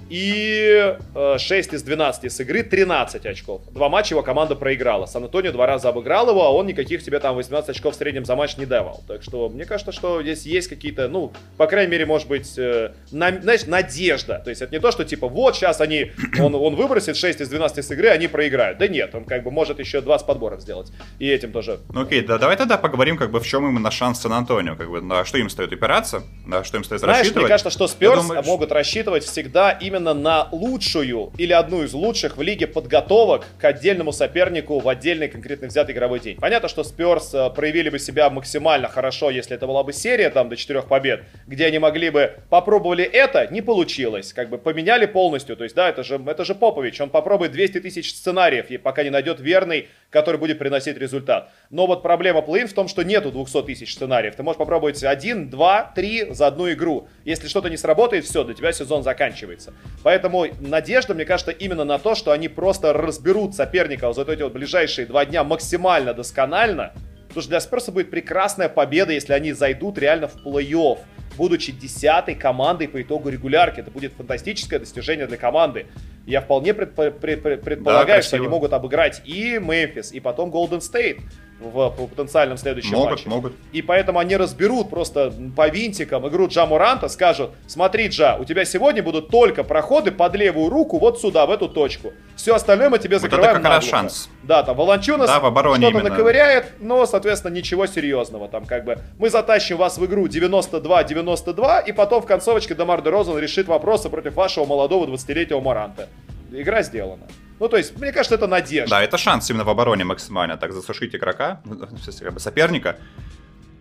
И 6 э, из 12 с игры 13 очков. Два матча его команда проиграла. Сан-Антонио два раза обыграл его, а он никаких тебе там 18 очков в среднем за матч не давал. Так что мне кажется, что здесь есть какие-то, ну, по крайней мере, может быть, э, на, знаешь, надежда. То есть это не то, что типа вот сейчас они, он, он выбросит 6 из 12 с игры, они проиграют. Да нет, он как бы может еще 20 подборов сделать. И этим тоже. Ну окей, да, давай тогда поговорим, как бы в чем именно шанс Сан-Антонио, как бы на что им стоит опираться, на что им стоит Знаешь, рассчитывать. мне кажется, что Сперс думаю, могут рассчитывать всегда именно именно на лучшую или одну из лучших в лиге подготовок к отдельному сопернику в отдельный конкретно взятый игровой день. Понятно, что Сперс э, проявили бы себя максимально хорошо, если это была бы серия там до четырех побед, где они могли бы попробовали это, не получилось, как бы поменяли полностью, то есть да, это же, это же Попович, он попробует 200 тысяч сценариев, и пока не найдет верный, который будет приносить результат. Но вот проблема плей в том, что нету 200 тысяч сценариев. Ты можешь попробовать один, два, три за одну игру. Если что-то не сработает, все, для тебя сезон заканчивается. Поэтому надежда, мне кажется, именно на то, что они просто разберут соперника за эти вот ближайшие два дня максимально досконально. Потому что для Сперса будет прекрасная победа, если они зайдут реально в плей-офф будучи десятой командой по итогу регулярки. Это будет фантастическое достижение для команды. Я вполне предпо- предполагаю, да, что они могут обыграть и Мемфис, и потом Голден Стейт в потенциальном следующем могут, матче. Могут. И поэтому они разберут просто по винтикам игру Джа Муранта, скажут, смотри, Джа, у тебя сегодня будут только проходы под левую руку вот сюда, в эту точку. Все остальное мы тебе закрываем вот это как раз шанс. Да, там Волончунас да, что-то наковыряет, но, соответственно, ничего серьезного. Там как бы мы затащим вас в игру 92-92, и потом в концовочке Дамар де Розен решит вопросы против вашего молодого 20-летнего Маранта. Игра сделана. Ну, то есть, мне кажется, это надежда. Да, это шанс именно в обороне максимально так засушить игрока, как бы соперника.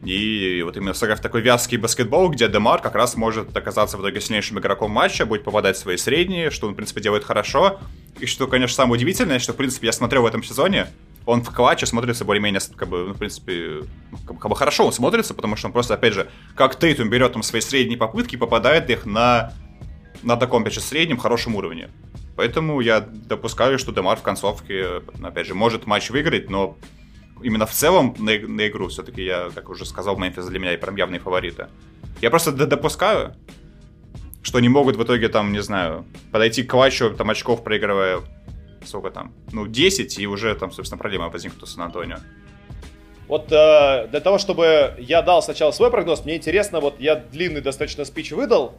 И вот именно сыграв такой вязкий баскетбол, где Демар как раз может оказаться в итоге сильнейшим игроком матча, будет попадать в свои средние, что он, в принципе, делает хорошо. И что, конечно, самое удивительное, что, в принципе, я смотрел в этом сезоне, он в клатче смотрится более-менее, как бы, ну, в принципе, как, как бы хорошо он смотрится, потому что он просто, опять же, как Тейтум берет там свои средние попытки, попадает их на, на таком, опять же, среднем хорошем уровне. Поэтому я допускаю, что Демар в концовке, опять же, может матч выиграть, но именно в целом на, на игру все-таки я, как уже сказал, Мемфис для меня и прям явные фавориты. Я просто допускаю, что они могут в итоге там, не знаю, подойти к клатчу, там очков проигрывая, сколько там, ну, 10, и уже там, собственно, проблема возникнут у Сан-Антонио. Вот э, для того, чтобы я дал сначала свой прогноз, мне интересно, вот я длинный достаточно спич выдал,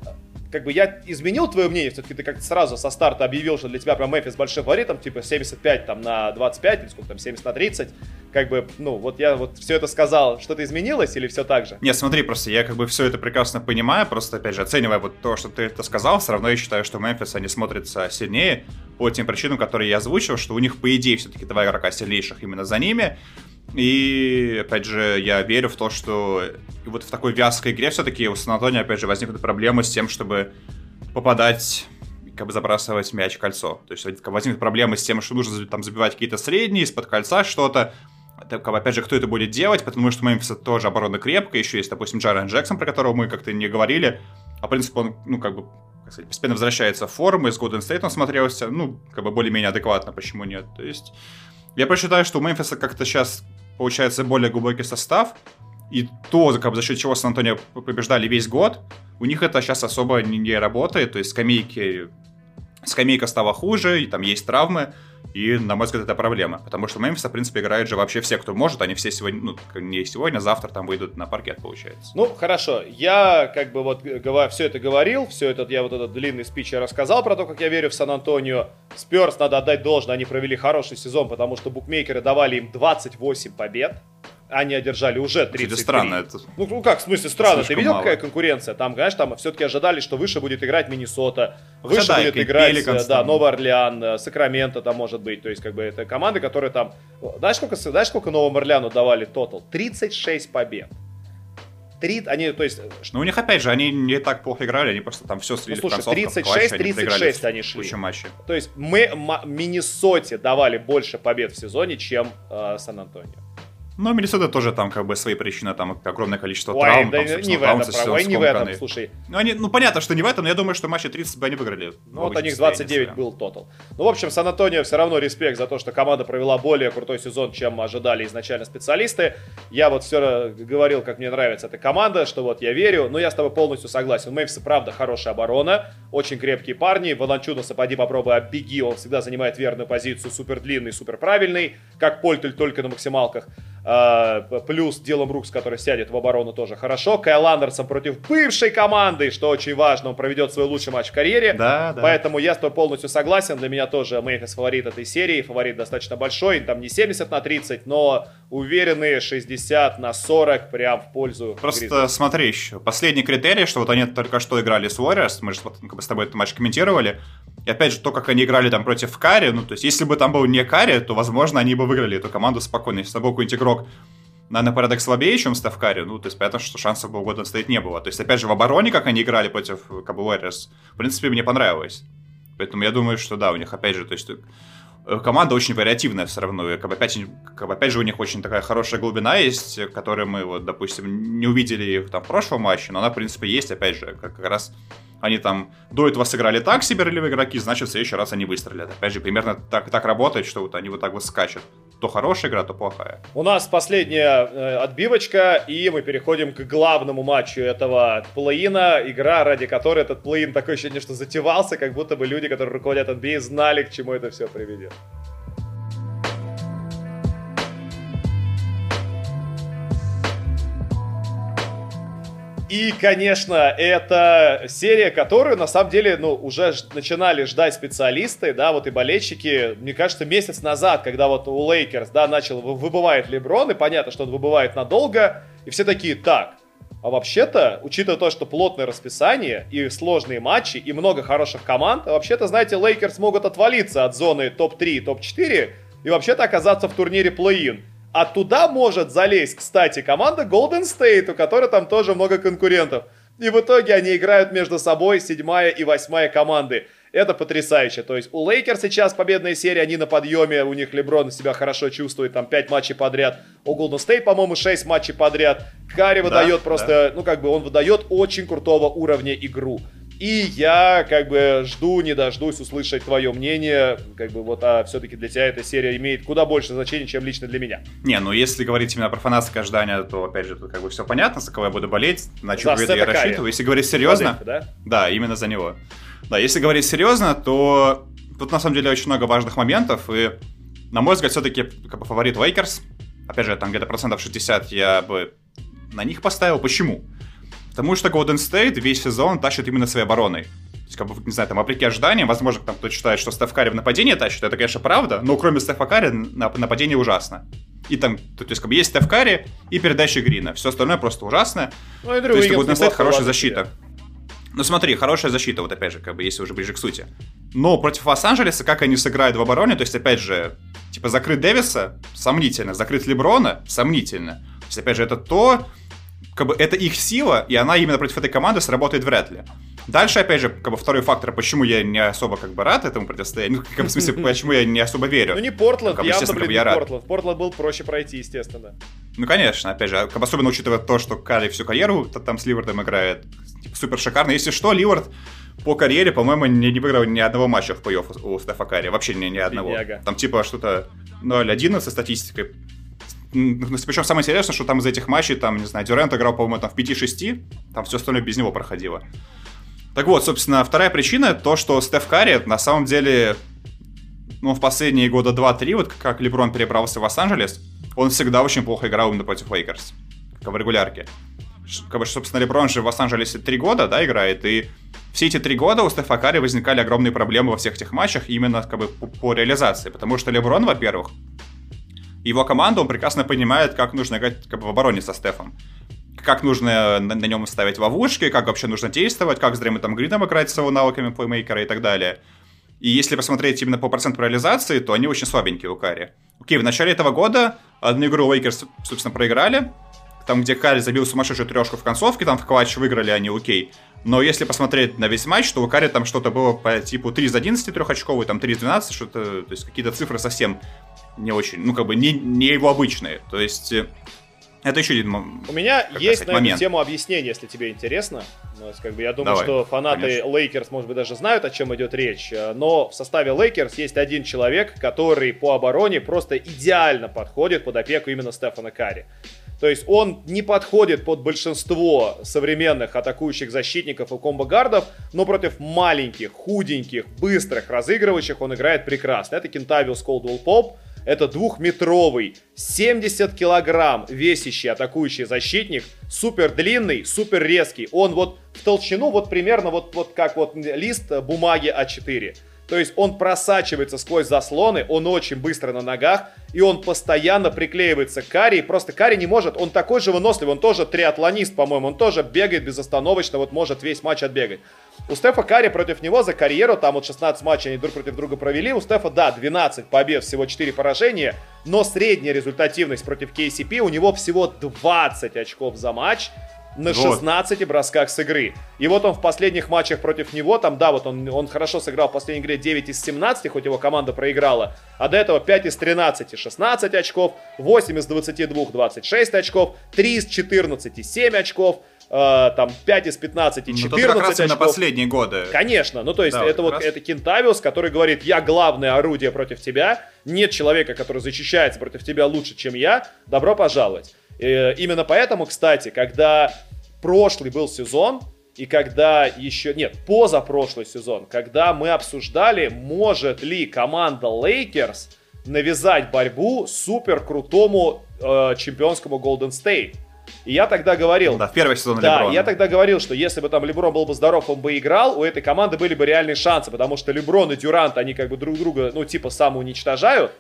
как бы я изменил твое мнение, все-таки ты как-то сразу со старта объявил, что для тебя прям Мемфис большим фаворитом, типа 75 там на 25, или сколько там, 70 на 30, как бы, ну, вот я вот все это сказал, что-то изменилось или все так же? Нет, смотри, просто я как бы все это прекрасно понимаю, просто, опять же, оценивая вот то, что ты это сказал, все равно я считаю, что Мемфис, они смотрятся сильнее по тем причинам, которые я озвучил, что у них, по идее, все-таки два игрока сильнейших именно за ними, и, опять же, я верю в то, что вот в такой вязкой игре все-таки у сан опять же, возникнут проблемы с тем, чтобы попадать как бы забрасывать мяч в кольцо. То есть возникнут проблемы с тем, что нужно там забивать какие-то средние, из-под кольца что-то. Так, опять же, кто это будет делать, потому что Мемфиса тоже оборона крепкая, еще есть, допустим, Джарен Джексон, про которого мы как-то не говорили, а, в принципе, он, ну, как бы, как сказать, постепенно возвращается в форму, из Golden State он смотрелся, ну, как бы более-менее адекватно, почему нет. То есть, я просчитаю, что у Мемфиса как-то сейчас получается более глубокий состав, и то, как бы, за счет чего Сан-Антонио побеждали весь год, у них это сейчас особо не, не работает, то есть скамейки, скамейка стала хуже, и там есть травмы, И, на мой взгляд, это проблема. Потому что Мемфиса, в принципе, играют же вообще все, кто может. Они все сегодня, ну, не сегодня, а завтра там выйдут на паркет, получается. Ну, хорошо. Я, как бы, вот, все это говорил, все это, я вот этот длинный спич я рассказал про то, как я верю в Сан-Антонио. Сперс, надо отдать должное, они провели хороший сезон, потому что букмекеры давали им 28 побед они одержали уже 33. Кстати, странно это. Ну, ну как, в смысле странно? Ты видел, мало. какая конкуренция? Там, знаешь, там все-таки ожидали, что выше будет играть Миннесота, Хотя выше да, будет играть, э, да, там. Новый Орлеан, э, Сакраменто там может быть. То есть, как бы, это команды, которые там... Знаешь, сколько, знаешь, сколько Новому Орлеану давали тотал? 36 побед. Три, они, то есть, Ну, у них, опять же, они не так плохо играли, они просто там все слили Ну, слушай, в концовках, 36, клатче, они 36 проиграли они шли. Кучу матчей. то есть мы Миннесоте давали больше побед в сезоне, чем э, Сан-Антонио. Но Миннесота тоже там как бы свои причины, там огромное количество Ой, травм. да там, не в этом, право, сезон не в этом, слушай. Ну, они, ну, понятно, что не в этом, но я думаю, что матче 30 бы они выиграли. Ну вот у них 29 был тотал. Ну, в общем, Сан-Антонио все равно респект за то, что команда провела более крутой сезон, чем ожидали изначально специалисты. Я вот все говорил, как мне нравится эта команда, что вот я верю, но я с тобой полностью согласен. Мемфиса, правда, хорошая оборона, очень крепкие парни. Волончунаса, поди попробуй, оббеги, он всегда занимает верную позицию, супер длинный, супер правильный, как Польтель только на максималках. А, плюс Дилан Брукс, который сядет в оборону, тоже хорошо. Кайл Андерсон против бывшей команды, что очень важно, он проведет свой лучший матч в карьере. Да, да. Поэтому я с тобой полностью согласен. Для меня тоже Мемфис фаворит этой серии. Фаворит достаточно большой. Там не 70 на 30, но уверенные 60 на 40 прям в пользу Просто Гризлиз. смотри еще. Последний критерий, что вот они только что играли с Warriors, мы же вот как бы с тобой этот матч комментировали. И опять же, то, как они играли там против Кари, ну, то есть, если бы там был не Кари, то, возможно, они бы выиграли эту команду спокойно. Если там был какой-нибудь игрок на, на порядок слабее, чем Стеф Карри, ну, то есть, понятно, что шансов бы у Golden State не было. То есть, опять же, в обороне, как они играли против Warriors, в принципе, мне понравилось. Поэтому я думаю, что да, у них, опять же, то есть, команда очень вариативная все равно. И, как бы, опять, как бы, опять же, у них очень такая хорошая глубина есть, которую мы, вот, допустим, не увидели там в прошлом матче, но она, в принципе, есть, опять же, как, как раз они там до этого сыграли так себе ролевые игроки, значит, в следующий раз они выстрелят. Опять же, примерно так, так работает, что вот они вот так вот скачут. То хорошая игра, то плохая. У нас последняя э, отбивочка, и мы переходим к главному матчу этого плей-ина. Игра, ради которой этот плей-ин такое ощущение, что затевался, как будто бы люди, которые руководят NBA, знали, к чему это все приведет. И, конечно, это серия, которую, на самом деле, ну, уже начинали ждать специалисты, да, вот и болельщики. Мне кажется, месяц назад, когда вот у Лейкерс, да, начал, вы- выбывает Леброн, и понятно, что он выбывает надолго, и все такие, так, а вообще-то, учитывая то, что плотное расписание и сложные матчи, и много хороших команд, вообще-то, знаете, Лейкерс могут отвалиться от зоны топ-3, топ-4 и вообще-то оказаться в турнире плей-ин. А туда может залезть, кстати, команда Golden State, у которой там тоже много конкурентов. И в итоге они играют между собой седьмая и восьмая команды. Это потрясающе. То есть у Лейкер сейчас победная серия, они на подъеме, у них Леброн себя хорошо чувствует, там 5 матчей подряд. У Golden State, по-моему, 6 матчей подряд. Карри выдает просто, ну как бы он выдает очень крутого уровня игру. И я как бы жду, не дождусь услышать твое мнение, как бы вот, а все-таки для тебя эта серия имеет куда больше значения, чем лично для меня. Не, ну если говорить именно про фанатское ожидание, то опять же тут как бы все понятно, за кого я буду болеть, на чью победу я Карри. рассчитываю. Если говорить серьезно, Да? да, именно за него. Да, если говорить серьезно, то тут на самом деле очень много важных моментов, и на мой взгляд, все-таки как бы фаворит Лейкерс. Опять же, там где-то процентов 60 я бы на них поставил. Почему? Потому что Golden State весь сезон тащит именно своей обороной. То есть, как бы, не знаю, там, вопреки ожиданиям, возможно, там кто-то считает, что Стеф Карри в нападении тащит, это, конечно, правда, но кроме Стефа Карри нап- нападение ужасно. И там, то, то есть, как бы есть Стеф Карри и передача Грина. Все остальное просто ужасно. Ну, и То есть, Golden State хорошая защита. Ну смотри, хорошая защита, вот опять же, как бы, если уже ближе к сути. Но против Лос-Анджелеса, как они сыграют в обороне, то есть, опять же, типа, закрыть Дэвиса, сомнительно, закрыть Леброна, сомнительно. То есть, опять же, это то, как бы, это их сила, и она именно против этой команды сработает вряд ли. Дальше, опять же, как бы второй фактор, почему я не особо как бы рад этому противостоянию, ну, как бы, в смысле, почему я не особо верю. Ну не Портленд, Как бы, явно, блин, как бы я не рад. Портленд. В Портленд был проще пройти, естественно. Ну, конечно, опять же, как бы особенно учитывая то, что Карри всю карьеру там с Ливардом играет типа, супер шикарно. Если что, Ливард по карьере, по-моему, не, не выиграл ни одного матча в плей-офф у Стефа Карри. Вообще ни, ни одного. Бедняга. Там типа что-то 0-11 со статистикой. Причем самое интересное, что там из этих матчей, там, не знаю, Дюрент играл, по-моему, там в 5-6, там все остальное без него проходило. Так вот, собственно, вторая причина, то, что Стеф Карри на самом деле, ну, в последние года 2-3, вот как Леброн перебрался в Лос-Анджелес, он всегда очень плохо играл именно против Лейкерс, как в регулярке. Как бы, собственно, Леброн же в Лос-Анджелесе 3 года, да, играет, и все эти три года у Стефа Карри возникали огромные проблемы во всех этих матчах именно как бы по, по реализации, потому что Леброн, во-первых, его команда, он прекрасно понимает, как нужно играть как бы, в обороне со Стефом как нужно на, на нем ставить ловушки, как вообще нужно действовать, как с Дреймондом Грином играть с его навыками плеймейкера и так далее. И если посмотреть именно по проценту реализации, то они очень слабенькие у Карри. Окей, в начале этого года одну игру Лейкерс, собственно, проиграли. Там, где Карри забил сумасшедшую трешку в концовке, там в clutch выиграли они, окей. Но если посмотреть на весь матч, то у Карри там что-то было по типу 3 из 11 трехочковый, там 3 из 12, что-то, то есть какие-то цифры совсем не очень, ну, как бы не, не его обычные. То есть э, это еще один У меня есть сказать, на момент. эту тему объяснение, если тебе интересно. Ну, как бы, я думаю, Давай, что фанаты Лейкерс, может быть, даже знают, о чем идет речь. Но в составе Лейкерс есть один человек, который по обороне просто идеально подходит под опеку именно Стефана Карри. То есть он не подходит под большинство современных атакующих защитников и комбо-гардов, но против маленьких, худеньких, быстрых разыгрывающих он играет прекрасно. Это Кентавиус Колдуэлл Поп, это двухметровый, 70 килограмм весящий атакующий защитник, супер длинный, супер резкий. Он вот в толщину вот примерно вот, вот как вот лист бумаги А4. То есть он просачивается сквозь заслоны, он очень быстро на ногах, и он постоянно приклеивается к Карри. Просто Карри не может, он такой же выносливый, он тоже триатлонист, по-моему, он тоже бегает безостановочно, вот может весь матч отбегать. У Стефа Карри против него за карьеру, там вот 16 матчей они друг против друга провели. У Стефа, да, 12 побед, всего 4 поражения, но средняя результативность против KCP у него всего 20 очков за матч на 16 вот. бросках с игры. И вот он в последних матчах против него, там, да, вот он, он хорошо сыграл в последней игре 9 из 17, хоть его команда проиграла, а до этого 5 из 13 16 очков, 8 из 22 26 очков, 3 из 14 7 очков, Uh, там 5 из 15 и 14 ну, как раз очков. на последние годы. Конечно, ну то есть да, это вот, вот это Кентавиус, который говорит, я главное орудие против тебя, нет человека, который защищается против тебя лучше, чем я, добро пожаловать. Э, именно поэтому, кстати, когда прошлый был сезон, и когда еще... Нет, позапрошлый сезон, когда мы обсуждали, может ли команда Лейкерс навязать борьбу супер крутому э, чемпионскому Golden State. И я тогда говорил... Да, в первый сезон Да, Леброна. я тогда говорил, что если бы там Леброн был бы здоров, он бы играл, у этой команды были бы реальные шансы, потому что Леброн и Дюрант, они как бы друг друга, ну, типа, самоуничтожают,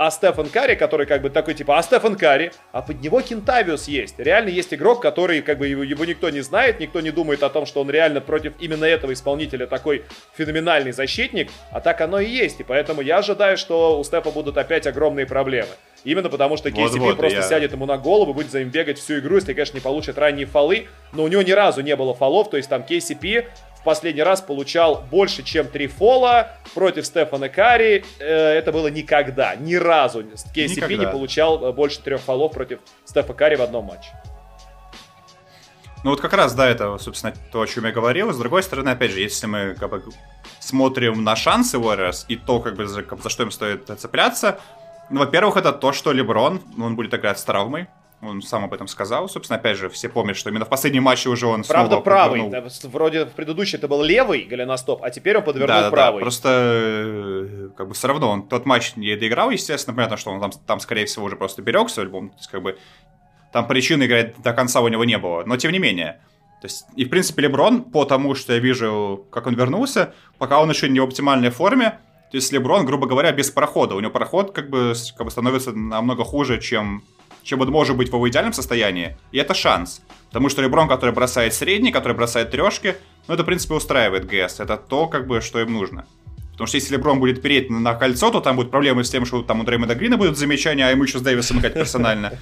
а Стефан Карри, который как бы такой типа, а Стефан Карри, а под него Кентавиус есть. Реально есть игрок, который как бы его, его никто не знает, никто не думает о том, что он реально против именно этого исполнителя такой феноменальный защитник, а так оно и есть. И поэтому я ожидаю, что у Стефа будут опять огромные проблемы. Именно потому, что KCP вот, вот, просто я... сядет ему на голову, будет за ним бегать всю игру, если, конечно, не получит ранние фолы. Но у него ни разу не было фолов, то есть там KCP в последний раз получал больше, чем три фола против Стефана Карри. Э, это было никогда, ни разу. KCP не получал э, больше трех фолов против Стефа Карри в одном матче. Ну вот как раз, да, это, собственно, то, о чем я говорил. С другой стороны, опять же, если мы как бы смотрим на шансы Warriors и то, как бы, за, за что им стоит цепляться, ну, во-первых, это то, что Леброн, он будет играть с травмой. Он сам об этом сказал. Собственно, опять же, все помнят, что именно в последнем матче уже он Правда, снова правый. Подвернул... Вроде в предыдущий это был левый голеностоп, а теперь он подвернул да, правый. Да, просто э, как бы все равно он тот матч не доиграл, естественно, понятно, что он там, там скорее всего, уже просто берегся альбом. То есть, как бы, там причины играть до конца у него не было. Но тем не менее. То есть, и в принципе, Леброн, по тому, что я вижу, как он вернулся, пока он еще не в оптимальной форме, то есть Леброн, грубо говоря, без прохода. У него проход как бы, как бы становится намного хуже, чем чем он может быть в его идеальном состоянии, и это шанс. Потому что Леброн, который бросает средний, который бросает трешки, ну это, в принципе, устраивает ГС. Это то, как бы, что им нужно. Потому что если Леброн будет переть на кольцо, то там будут проблемы с тем, что там у Дреймонда Грина будут замечания, а ему еще с Дэвисом играть персонально.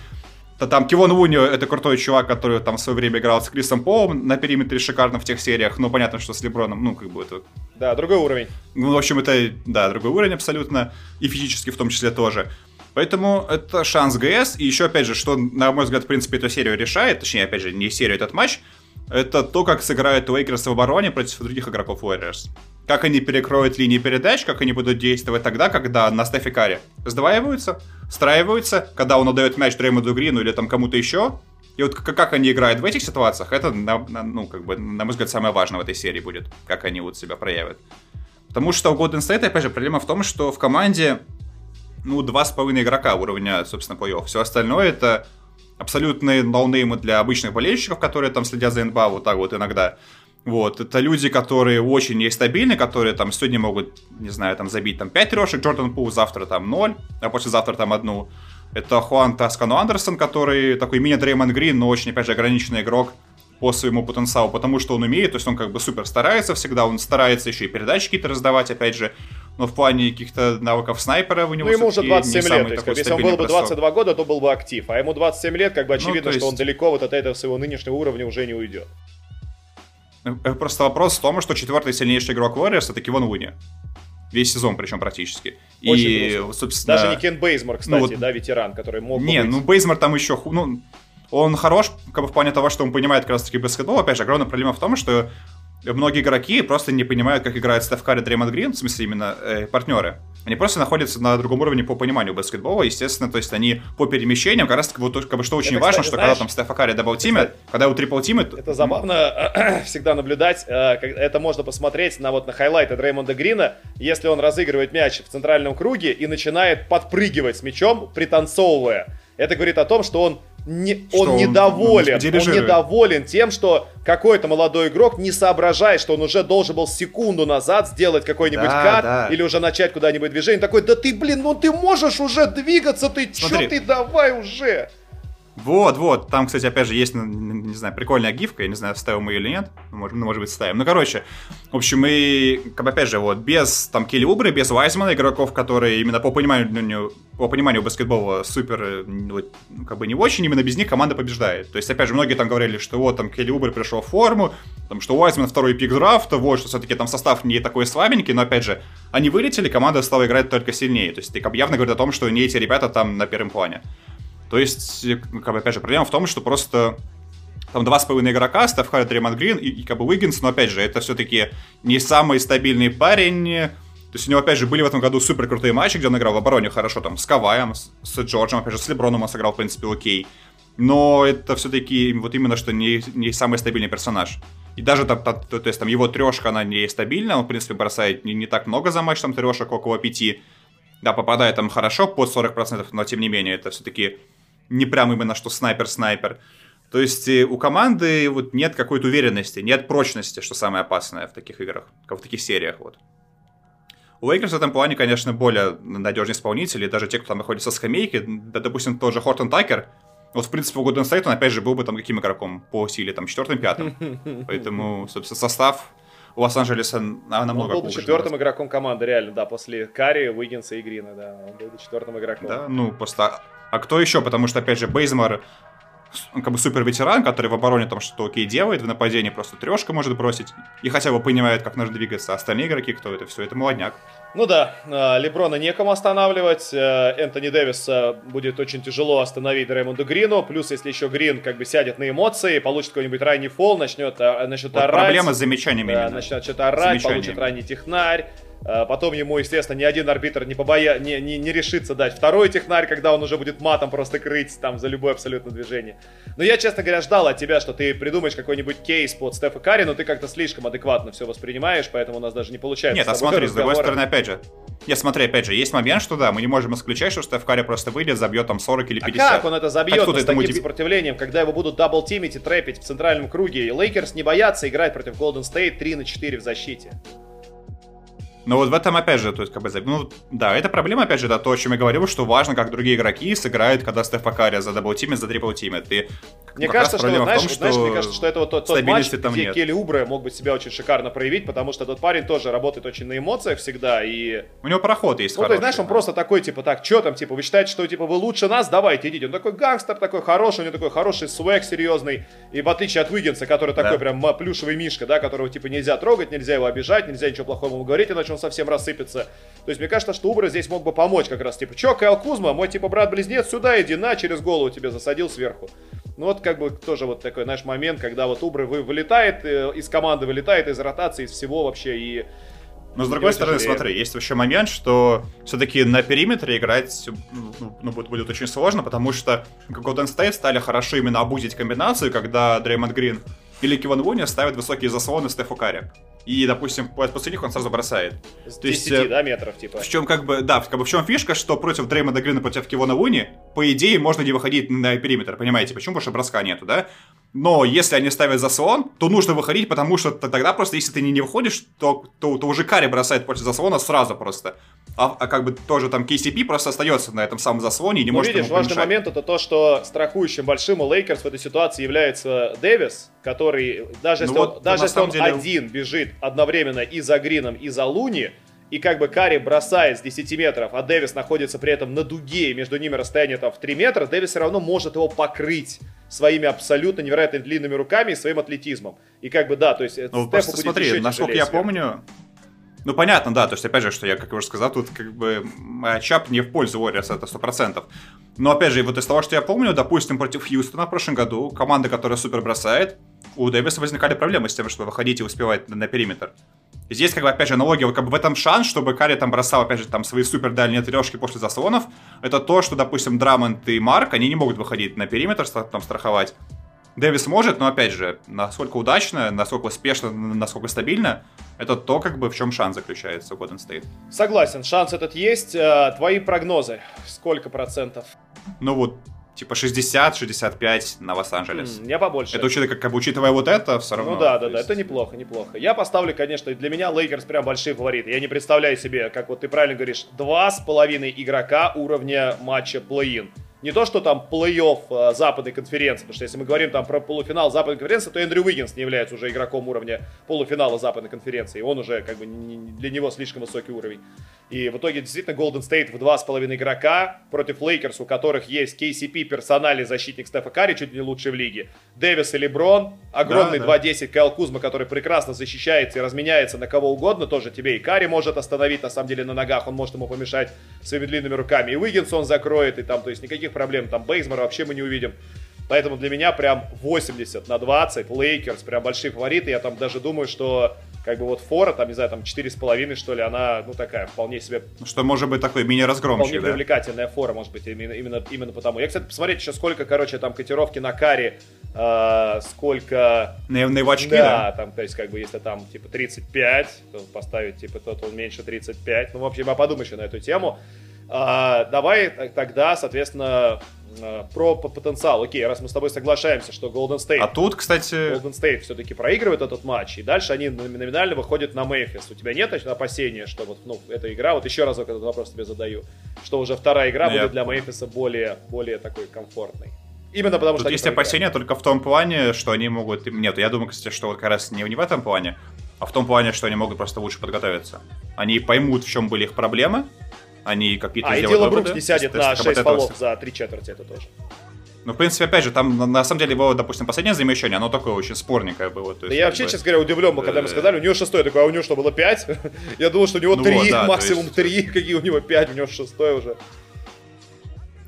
То там Кевон Луни это крутой чувак, который там в свое время играл с Крисом Полом на периметре шикарно в тех сериях. Но понятно, что с Леброном, ну, как бы это... Да, другой уровень. Ну, в общем, это, да, другой уровень абсолютно. И физически в том числе тоже. Поэтому это шанс ГС. И еще, опять же, что, на мой взгляд, в принципе, эту серию решает, точнее, опять же, не серию, этот матч, это то, как сыграют Лейкерс в обороне против других игроков Warriors. Как они перекроют линии передач, как они будут действовать тогда, когда на Стефе Карри сдваиваются, встраиваются, когда он отдает мяч Дреймонду Грину или там кому-то еще. И вот как они играют в этих ситуациях, это, ну, как бы, на мой взгляд, самое важное в этой серии будет, как они вот себя проявят. Потому что у Golden State, опять же, проблема в том, что в команде, ну, два с половиной игрока уровня, собственно, плей-офф. Все остальное это абсолютные ноунеймы для обычных болельщиков, которые там следят за НБА вот так вот иногда. Вот, это люди, которые очень нестабильны, которые там сегодня могут, не знаю, там забить там 5 трешек, Джордан Пул завтра там 0, а послезавтра там одну. Это Хуан Таскану Андерсон, который такой мини-Дреймон Грин, но очень, опять же, ограниченный игрок по своему потенциалу, потому что он умеет, то есть он как бы супер старается всегда, он старается еще и передачи какие-то раздавать, опять же, но в плане каких-то навыков снайпера у него Ну, ему уже 27 лет, то есть, как, если он был бы 22 года, то был бы актив, а ему 27 лет, как бы ну, очевидно, ну, есть... что он далеко вот от этого своего нынешнего уровня уже не уйдет. Э, просто вопрос в том, что четвертый сильнейший игрок Warriors это Кивон Луни. Весь сезон, причем практически. Очень и, грустно. собственно... Даже не Кен Бейзмор, кстати, ну, вот... да, ветеран, который мог Не, быть... ну Бейзмор там еще... Ну, он хорош как бы в плане того, что он понимает как раз-таки баскетбол. Опять же, огромная проблема в том, что многие игроки просто не понимают, как играет Стеф Карри, Дреймонд Грин, в смысле именно э, партнеры. Они просто находятся на другом уровне по пониманию баскетбола, естественно, то есть они по перемещениям, как раз таки вот как бы, что очень это, важно, кстати, что знаешь, когда там Стефа Карри double team ит, когда у triple team ит... Это забавно всегда наблюдать, э, это можно посмотреть на вот на хайлайты Дреймонда Грина, если он разыгрывает мяч в центральном круге и начинает подпрыгивать с мячом, пританцовывая. Это говорит о том, что он не, он, он недоволен. Он, он недоволен тем, что какой-то молодой игрок не соображает, что он уже должен был секунду назад сделать какой-нибудь да, кат да. или уже начать куда-нибудь движение. Такой, да ты, блин, ну ты можешь уже двигаться, ты Смотри. чё ты давай уже? Вот, вот. Там, кстати, опять же, есть, ну, не знаю, прикольная гифка. Я не знаю, вставим мы ее или нет. Может, ну, может быть, ставим. Ну, короче, в общем, и, как опять же, вот, без там Келли Убры, без Вайзмана, игроков, которые именно по пониманию, ну, по пониманию баскетбола супер, вот, как бы не очень, именно без них команда побеждает. То есть, опять же, многие там говорили, что вот, там, Келли Убры пришел в форму, там, что Уайзман второй пик драфта, вот, что все-таки там состав не такой слабенький, но, опять же, они вылетели, команда стала играть только сильнее. То есть, ты как бы явно говорит о том, что не эти ребята там на первом плане. То есть, как бы, опять же, проблема в том, что просто там два с половиной игрока, Стеф Харри, Дремон Грин и, и как бы Уиггинс, но опять же, это все-таки не самый стабильный парень. То есть у него, опять же, были в этом году супер крутые матчи, где он играл в обороне хорошо, там, с Каваем, с, с Джорджем, опять же, с Леброном он сыграл, в принципе, окей. Но это все-таки вот именно, что не, не самый стабильный персонаж. И даже то, то, то, то есть там его трешка, она не стабильна, он, в принципе, бросает не, не так много за матч, там трешек около пяти. Да, попадает там хорошо, под 40%, но тем не менее, это все-таки не прям именно что снайпер-снайпер. То есть э, у команды вот нет какой-то уверенности, нет прочности, что самое опасное в таких играх, как в таких сериях. Вот. У Лейкерс в этом плане, конечно, более надежные исполнители, даже те, кто там находится со скамейки, да, допустим, тот же Хортон Такер, вот, в принципе, у Golden State он, опять же, был бы там каким игроком по силе, там, четвертым-пятым. Поэтому, собственно, состав у Лос-Анджелеса намного Он был бы четвертым игроком команды, реально, да, после Карри, Уиггинса и Грина, да. Он был бы четвертым игроком. Да, ну, просто а кто еще? Потому что, опять же, Бейзмор как бы супер ветеран, который в обороне там что-то окей делает, в нападении просто трешка может бросить, и хотя бы понимает, как нужно двигаться. А остальные игроки, кто это все, это молодняк. Ну да, а, Леброна некому останавливать, э, Энтони Дэвиса будет очень тяжело остановить Рэймонду Грину, плюс если еще Грин как бы сядет на эмоции, получит какой-нибудь ранний фол, начнет, а, начнет вот орать. Проблема с замечаниями да, начнет что-то орать, получит ранний технарь, а, потом ему, естественно, ни один арбитр не, побоя... не, не, не решится дать второй технарь, когда он уже будет матом просто крыть там за любое абсолютно движение. Но я, честно говоря, ждал от тебя, что ты придумаешь какой-нибудь кейс под Стефа Карри, но ты как-то слишком адекватно все воспринимаешь, поэтому у нас даже не получается. Нет, а смотри, с другой стороны, опять же, нет, смотри, опять же, есть момент, что да, мы не можем исключать, что Стеф Карри просто выйдет, забьет там 40 или 50. А как он это забьет с таким мотив... сопротивлением, когда его будут double team ить и trap ить в центральном круге? И Лейкерс не боятся играть против Golden State 3 на 4 в защите. Но вот в этом, опять же, то есть, как бы, ну, да, это проблема, опять же, да, то, о чем я говорил, что важно, как другие игроки сыграют, когда Стефа Карри за double team ит, за triple team ит. И мне кажется, что, знаешь, том, что знаешь, мне кажется, что это вот тот, тот матч, там где нет. Келли Убре мог бы себя очень шикарно проявить, потому что этот парень тоже работает очень на эмоциях всегда, и... У него проход есть Ну, хороший, то есть, знаешь, он да. просто такой, типа, так, что там, типа, вы считаете, что, типа, вы лучше нас, давайте, идите. Он такой гангстер, такой хороший, у него такой хороший свек серьезный, и в отличие от Уиггинса, который да. такой прям плюшевый мишка, да, которого, типа, нельзя трогать, нельзя его обижать, нельзя ничего плохого ему говорить, иначе он совсем рассыпется. То есть мне кажется, что Убра здесь мог бы помочь как раз. Типа, чё, Кайл Кузма, мой типа брат-близнец, сюда иди, на, через голову тебе засадил сверху. Ну вот как бы тоже вот такой наш момент, когда вот Убра вы, вылетает э, из команды, вылетает из ротации, из всего вообще и... Но с другой стороны, тяжелее. смотри, есть еще момент, что все-таки на периметре играть ну, ну, будет, будет очень сложно, потому что Golden State стали хорошо именно обузить комбинацию, когда Дреймонд Грин или Киван Луни ставят высокие заслоны Стефу Карри. И, допустим, после них он сразу бросает. С 10, То есть, э, да, метров, типа. В чем, как бы, да, как бы в чем фишка, что против Дреймонда Грина против Кивона Луни, по идее, можно не выходить на периметр, понимаете? Почему? Потому что броска нету, да? Но если они ставят заслон, то нужно выходить, потому что тогда просто, если ты не, не выходишь, то, то, то уже Карри бросает против заслона сразу просто. А, а как бы тоже там KCP просто остается на этом самом заслоне и не ну, может видишь, ему важный момент это то, что страхующим большим у Лейкерс в этой ситуации является Дэвис, который даже ну если вот, он, даже если он деле... один бежит одновременно и за Грином, и за Луни, и как бы Карри бросает с 10 метров, а Дэвис находится при этом на дуге, и между ними расстояние там в 3 метра, Дэвис все равно может его покрыть своими абсолютно невероятно длинными руками и своим атлетизмом. И как бы да, то есть ну, просто смотри, насколько я помню, ну, понятно, да, то есть, опять же, что я, как я уже сказал, тут как бы чап не в пользу Warriors, это 100%. Но, опять же, вот из того, что я помню, допустим, против Хьюстона в прошлом году, команда, которая супер бросает, у Дэвиса возникали проблемы с тем, чтобы выходить и успевать на периметр. Здесь, как бы, опять же, аналогия, вот, как бы в этом шанс, чтобы Карри там бросал, опять же, там свои супер дальние трешки после заслонов, это то, что, допустим, Драмонт и Марк, они не могут выходить на периметр, там, страховать. Дэвис может, но, опять же, насколько удачно, насколько успешно, насколько стабильно, это то, как бы, в чем шанс заключается у Golden State. Согласен, шанс этот есть. Э, твои прогнозы, сколько процентов? Ну вот, типа 60-65 на Лос-Анджелес. Mm, я побольше. Это учитывая, как, как бы учитывая вот это, все равно. Ну да, да, да, это неплохо, неплохо. Я поставлю, конечно, для меня Лейкерс прям большие фавориты. Я не представляю себе, как вот ты правильно говоришь, два с половиной игрока уровня матча плей-ин не то, что там плей-офф э, западной конференции, потому что если мы говорим там про полуфинал западной конференции, то Эндрю Уиггинс не является уже игроком уровня полуфинала западной конференции, он уже как бы не, для него слишком высокий уровень. И в итоге действительно Golden State в 2,5 игрока против Лейкерс, у которых есть KCP, персональный защитник Стефа Карри, чуть не лучший в лиге, Дэвис и Леброн, огромный да, да. 2.10 Кайл Кузма, который прекрасно защищается и разменяется на кого угодно, тоже тебе и Карри может остановить, на самом деле, на ногах, он может ему помешать своими длинными руками, и Уиггинс он закроет, и там, то есть никаких проблем, там Бейзмора вообще мы не увидим. Поэтому для меня прям 80 на 20, Лейкерс прям большие фавориты, я там даже думаю, что как бы вот фора, там, не знаю, там 4,5, что ли, она, ну, такая, вполне себе... Ну, что может быть такой мини-разгромчик, Вполне да? привлекательная фора, может быть, именно, именно, именно потому. Я, кстати, посмотреть еще сколько, короче, там котировки на Карри, э, сколько... На, на очки, да, да? там, то есть, как бы, если там, типа, 35, то поставить, типа, тот он меньше 35. Ну, в общем, я подумаю еще на эту тему. А, давай тогда, соответственно, Э, про потенциал. Окей, раз мы с тобой соглашаемся, что Golden State... А тут, кстати... Golden State все-таки проигрывает этот матч, и дальше они номинально выходят на Мемфис. У тебя нет опасения, что вот, ну, эта игра, вот еще разок этот вопрос тебе задаю, что уже вторая игра нет. будет для Мемфиса более, более такой комфортной? Именно потому Тут что... есть опасения только в том плане, что они могут... Нет, я думаю, кстати, что вот как раз не, не в этом плане, а в том плане, что они могут просто лучше подготовиться. Они поймут, в чем были их проблемы, они какие-то А, и Дилла Брукс не сядет на 6 фолов за 3 четверти, это тоже. Ну, в принципе, опять же, там, на самом деле, его, допустим, последнее замечание, оно такое очень спорненькое было. То есть, да я вообще, бы... честно говоря, удивлен был, когда мы сказали, у него шестой, такой, а у него что, было пять? я думал, что у него ну, три, да, максимум три, какие у него пять, у него шестой уже.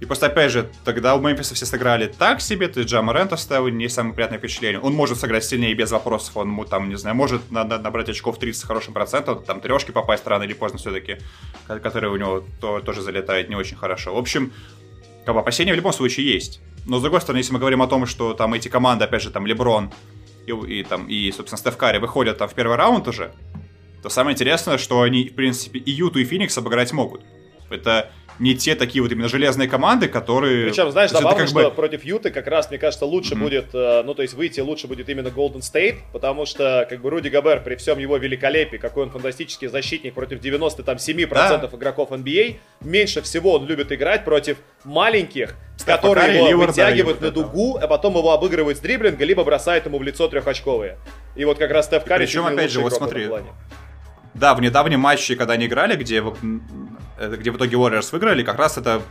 И просто, опять же, тогда у Мемфиса все сыграли так себе, то есть Джама Рент оставил не самое приятное впечатление. Он может сыграть сильнее без вопросов, он ему там, не знаю, может на, на, набрать очков 30 с хорошим процентом, там трешки попасть рано или поздно все-таки, которые у него то, тоже залетают не очень хорошо. В общем, как бы опасения в любом случае есть. Но с другой стороны, если мы говорим о том, что там эти команды, опять же, там Леброн и, и там, и, собственно, Стеф Карри выходят там в первый раунд уже, то самое интересное, что они, в принципе, и Юту, и Феникс обыграть могут. Это не те такие вот именно железные команды, которые... Причем, знаешь, забавно, что бы... против Юты как раз, мне кажется, лучше mm-hmm. будет, э, ну, то есть выйти лучше будет именно Golden State, потому что, как бы, Руди Габер при всем его великолепии, какой он фантастический защитник против 97% да. игроков NBA, а, меньше всего он любит играть против маленьких, Стефа которые его Ливер, вытягивают да, на дугу, а потом его обыгрывают с дриблинга, либо бросают ему в лицо трехочковые. И вот как раз Стеф Карри... Причем, опять же, вот смотри, да, в недавнем матче, когда они играли, где, где в итоге Warriors выиграли, как раз это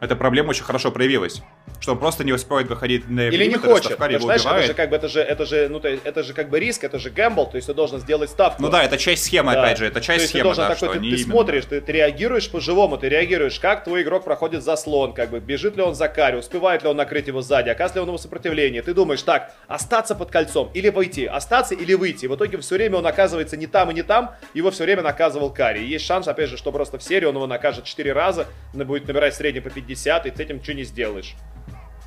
эта проблема очень хорошо проявилась. Что он просто не успевает выходить на Или не хочет. Потому что, знаешь, это же как бы это же, это же, ну, то есть, это же как бы риск, это же гэмбл, то есть ты должен сделать ставку. Ну да, это часть схемы, да. опять же, это часть схемы. Ты, да, такой, ты, ты смотришь, ты, ты реагируешь по-живому, ты реагируешь, как твой игрок проходит заслон, как бы, бежит ли он за карри, успевает ли он накрыть его сзади, оказывает ли он ему сопротивление. Ты думаешь, так, остаться под кольцом или войти, остаться или выйти. В итоге все время он оказывается не там и не там, его все время наказывал карри. есть шанс, опять же, что просто в серии он его накажет 4 раза, будет набирать средний по 50, и с этим ничего не сделаешь.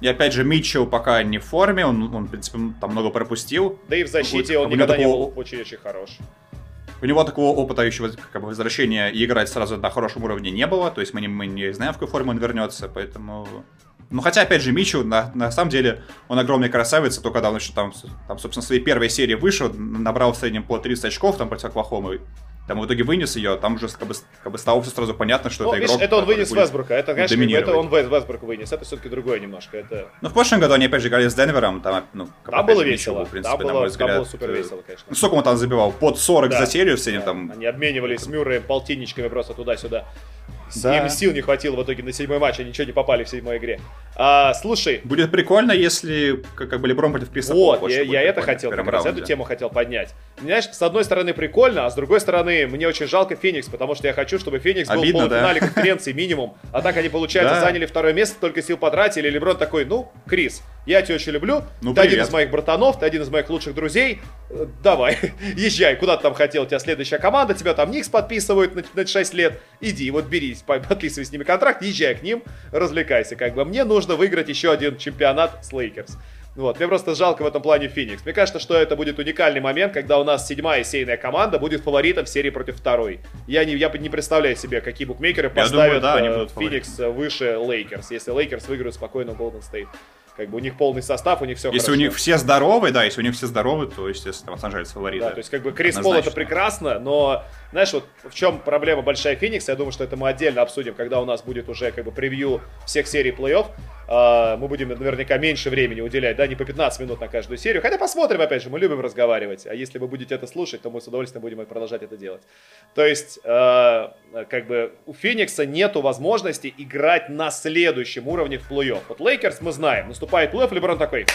И опять же, Митчелл пока не в форме, он, он в принципе, там много пропустил. Да и в защите он никогда такого... не был очень-очень хорош. У него такого опыта еще как бы, возвращения и играть сразу на хорошем уровне не было, то есть мы не, мы не знаем, в какую форму он вернется, поэтому... Ну, хотя, опять же, Мичу, на, на самом деле, он огромный красавец, и то, когда он еще там, там, собственно, своей первой серии вышел, набрал в среднем по 30 очков там против Оклахомы, там в итоге вынес ее, там уже как бы, как бы стало все сразу понятно, что ну, это игрок. это он вынес Весбрука, это, конечно, это он Весбрук вынес, это все-таки другое немножко. Это... Ну, в прошлом году они опять же играли с Денвером, там, ну, там было весело, был, в принципе, там, было, мой взгляд, там было супер весело, конечно. Ну, сколько он там забивал? Под 40 да. за серию в среднем да. там. Они обменивались с Мюрреем полтинничками просто туда-сюда. Да. Им сил не хватило в итоге на седьмой матч, они ничего не попали в седьмой игре. А, слушай. Будет прикольно, если как, как бы Леброн против Криса Вот, я, я это хотел, как раз эту тему хотел поднять. Знаешь, с одной стороны прикольно, а с другой стороны мне очень жалко Феникс, потому что я хочу, чтобы Феникс был Обидно, в полуфинале да? конференции минимум. А так они, получается, да. заняли второе место, только сил потратили. Леброн такой, ну, Крис, я тебя очень люблю, ну, ты привет. один из моих братанов, ты один из моих лучших друзей, э, давай, езжай, куда ты там хотел, у тебя следующая команда, тебя там Никс подписывают на, на 6 лет, иди, вот берись, подписывай с ними контракт, езжай к ним, развлекайся, как бы, мне нужно выиграть еще один чемпионат с Лейкерс. Вот, мне просто жалко в этом плане Феникс. Мне кажется, что это будет уникальный момент, когда у нас седьмая сеяная команда будет фаворитом в серии против второй. Я не, я не представляю себе, какие букмекеры поставят думаю, да, э, Феникс выше Лейкерс, если Лейкерс выиграют спокойно Голден Стейт. Как бы у них полный состав, у них все Если хорошо. у них все здоровы, да, если у них все здоровы, то, естественно, Лос-Анджелес фаворит. Да, то есть как бы Крис Пол это прекрасно, но знаешь, вот в чем проблема большая Феникса, я думаю, что это мы отдельно обсудим, когда у нас будет уже как бы превью всех серий плей-офф. Э, мы будем наверняка меньше времени уделять, да, не по 15 минут на каждую серию. Хотя посмотрим, опять же, мы любим разговаривать. А если вы будете это слушать, то мы с удовольствием будем продолжать это делать. То есть, э, как бы у Феникса нету возможности играть на следующем уровне в плей-офф. Вот Лейкерс мы знаем, наступает плей-офф, Леброн такой,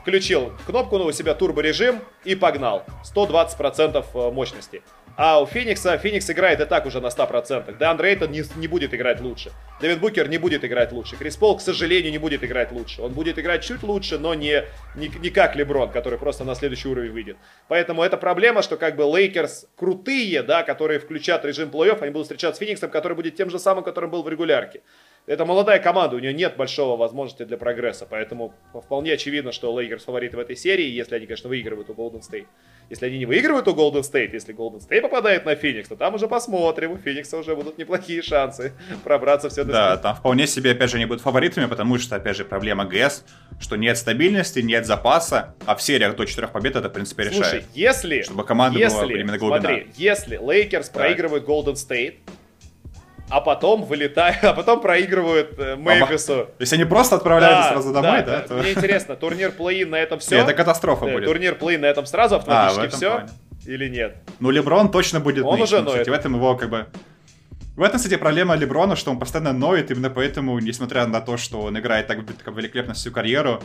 включил кнопку у себя турборежим и погнал. 120% э, мощности. А у Феникса, Феникс играет и так уже на 100%. Деандре Эйтон не, не будет играть лучше. Девин Букер не будет играть лучше. Крис Пол, к сожалению, не будет играть лучше. Он будет играть чуть лучше, но не, не, не как Леброн, который просто на следующий уровень выйдет. Поэтому это проблема, что как бы Лейкерс крутые, да, которые включат режим плей-офф, они будут встречаться с Фениксом, который будет тем же самым, которым был в регулярке. Это молодая команда, у нее нет большого возможности для прогресса, поэтому вполне очевидно, что Лейкерс фавориты в этой серии, если они, конечно, выигрывают у Голден Стейт. Если они не выигрывают у Golden State, если Golden State попадает на Феникс, то там уже посмотрим. У Феникса уже будут неплохие шансы пробраться все до Да, там вполне себе, опять же, они будут фаворитами, потому что, опять же, проблема ГС, что нет стабильности, нет запаса, а в сериях до четырех побед это, в принципе, решает. Слушай, если... Чтобы команда если, была именно глубина. Смотри, если Лейкерс проигрывает Golden State, а потом вылетают, а потом проигрывают э, Мемфису. То есть они просто отправляются да, сразу домой, да? да? То... Мне интересно, турнир play-in на этом все? Нет, это катастрофа да, будет. Турнир play-in на этом сразу автоматически а, все? Плане. Или нет? Ну, Леброн точно будет Он ныть. уже ноет. Кстати, в этом его как бы... В этом, кстати, проблема Леброна, что он постоянно ноет, именно поэтому, несмотря на то, что он играет так, так великолепно всю карьеру,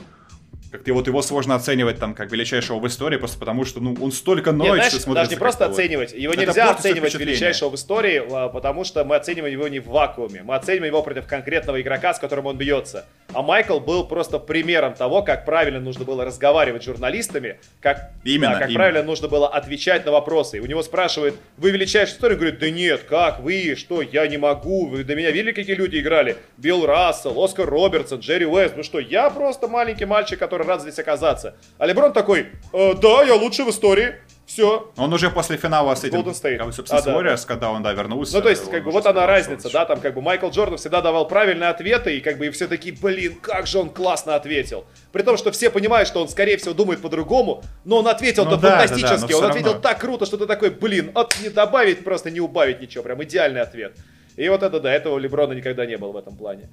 как-то вот его сложно оценивать там как величайшего в истории, просто потому что, ну, он столько ноет, Нет, знаешь, что смотрится даже не просто оценивать, его Это нельзя оценивать величайшего в истории, а, потому что мы оцениваем его не в вакууме, мы оцениваем его против конкретного игрока, с которым он бьется. А Майкл был просто примером того, как правильно нужно было разговаривать с журналистами, как, именно, да, как именно. правильно нужно было отвечать на вопросы. И у него спрашивают, вы величайший в истории? Он говорит, да нет, как, вы, что, я не могу, вы до меня видели, какие люди играли? Билл Рассел, Оскар Робертсон, Джерри Уэст, ну что, я просто маленький мальчик, который рад здесь оказаться. А Леброн такой, э, да, я лучший в истории. Все. Он уже после финала с этим, Golden State. как, собственно, а, с Warriors, да. когда он, да, вернулся. Ну, то есть, как бы, вот она разница, да, там, как бы, Майкл Джордан всегда давал правильные ответы, и, как бы, и все такие, блин, как же он классно ответил. При том, что все понимают, что он, скорее всего, думает по-другому, но он ответил-то ну, да, фантастически, да, да, он ответил равно. так круто, что ты такой, блин, от не добавить, просто не убавить ничего, прям идеальный ответ. И вот это, да, этого Леброна никогда не было в этом плане.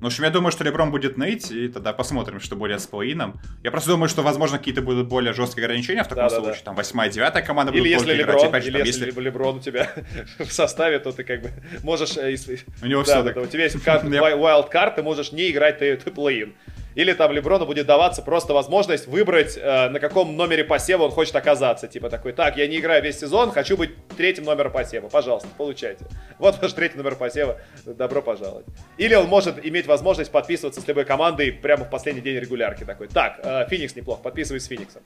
В общем, я думаю, что Леброн будет ныть, и тогда посмотрим, что будет с плей-ином. Я просто думаю, что, возможно, какие-то будут более жесткие ограничения в таком да, случае. Да, да. Там восьмая, девятая команда или будут если Леброн, играть. Опять, или там, если, если Леброн у тебя в составе, то ты как бы можешь... Э, у него да, все да, У тебя есть wild card, ты можешь не играть ты, ты плей-ин. Или там Леброну будет даваться просто возможность выбрать, э, на каком номере посева он хочет оказаться. Типа такой, так, я не играю весь сезон, хочу быть третьим номером посева. Пожалуйста, получайте. Вот ваш третий номер посева, добро пожаловать. Или он может иметь возможность подписываться с любой командой прямо в последний день регулярки. Такой, так, э, Феникс неплохо, подписываюсь с Фениксом.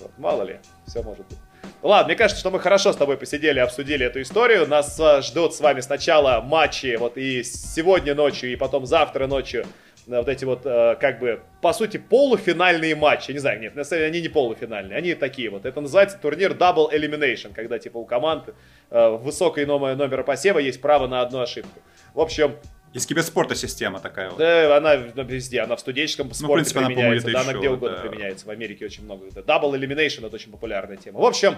Вот, мало ли, все может быть. Ладно, мне кажется, что мы хорошо с тобой посидели, обсудили эту историю. Нас э, ждут с вами сначала матчи, вот и сегодня ночью, и потом завтра ночью вот эти вот, э, как бы, по сути, полуфинальные матчи. Не знаю, нет, на самом деле они не полуфинальные, они такие вот. Это называется турнир Double Elimination, когда, типа, у команд э, высокой номер, номера посева есть право на одну ошибку. В общем, из киберспорта система такая вот. Да, она везде, она в студенческом спорте ну, в принципе, применяется, она, да, она где угодно да. применяется. В Америке очень много. Double Elimination это очень популярная тема. В общем,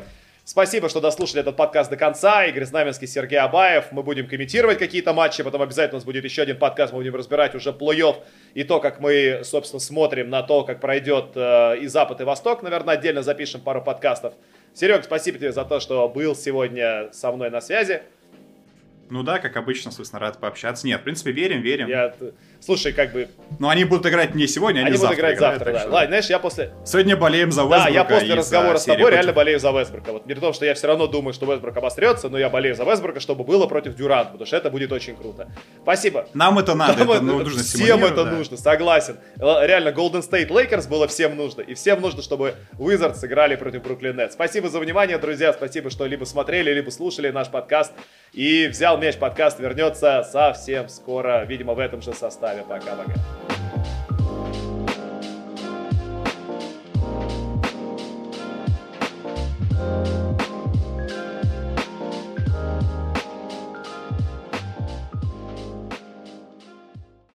Спасибо, что дослушали этот подкаст до конца. Игорь Знаменский, Сергей Абаев. Мы будем комментировать какие-то матчи, потом обязательно у нас будет еще один подкаст, мы будем разбирать уже плей-офф и то, как мы, собственно, смотрим на то, как пройдет э, и Запад, и Восток. Наверное, отдельно запишем пару подкастов. Серег, спасибо тебе за то, что был сегодня со мной на связи. Ну да, как обычно, собственно, рад пообщаться. Нет, в принципе, верим, верим. Я, слушай, как бы... Но они будут играть не сегодня, они, они будут играть завтра, играют, да. Ладно, знаешь, я после... Сегодня болеем за Вестбрука. Да, я после разговора с тобой реально болею за Вестбрука. Вот не том, что я все равно думаю, что Вестбрук обострется, но я болею за Вестбрука, чтобы было против Дюранта, потому что это будет очень круто. Спасибо. Нам это надо, Нам это, ну, нужно Всем это да. нужно, согласен. Реально, Golden State Lakers было всем нужно. И всем нужно, чтобы Wizards сыграли против Бруклин Нетс. Спасибо за внимание, друзья. Спасибо, что либо смотрели, либо слушали наш подкаст. И взял мяч подкаст вернется совсем скоро, видимо, в этом же составе. saga para cá, pra cá.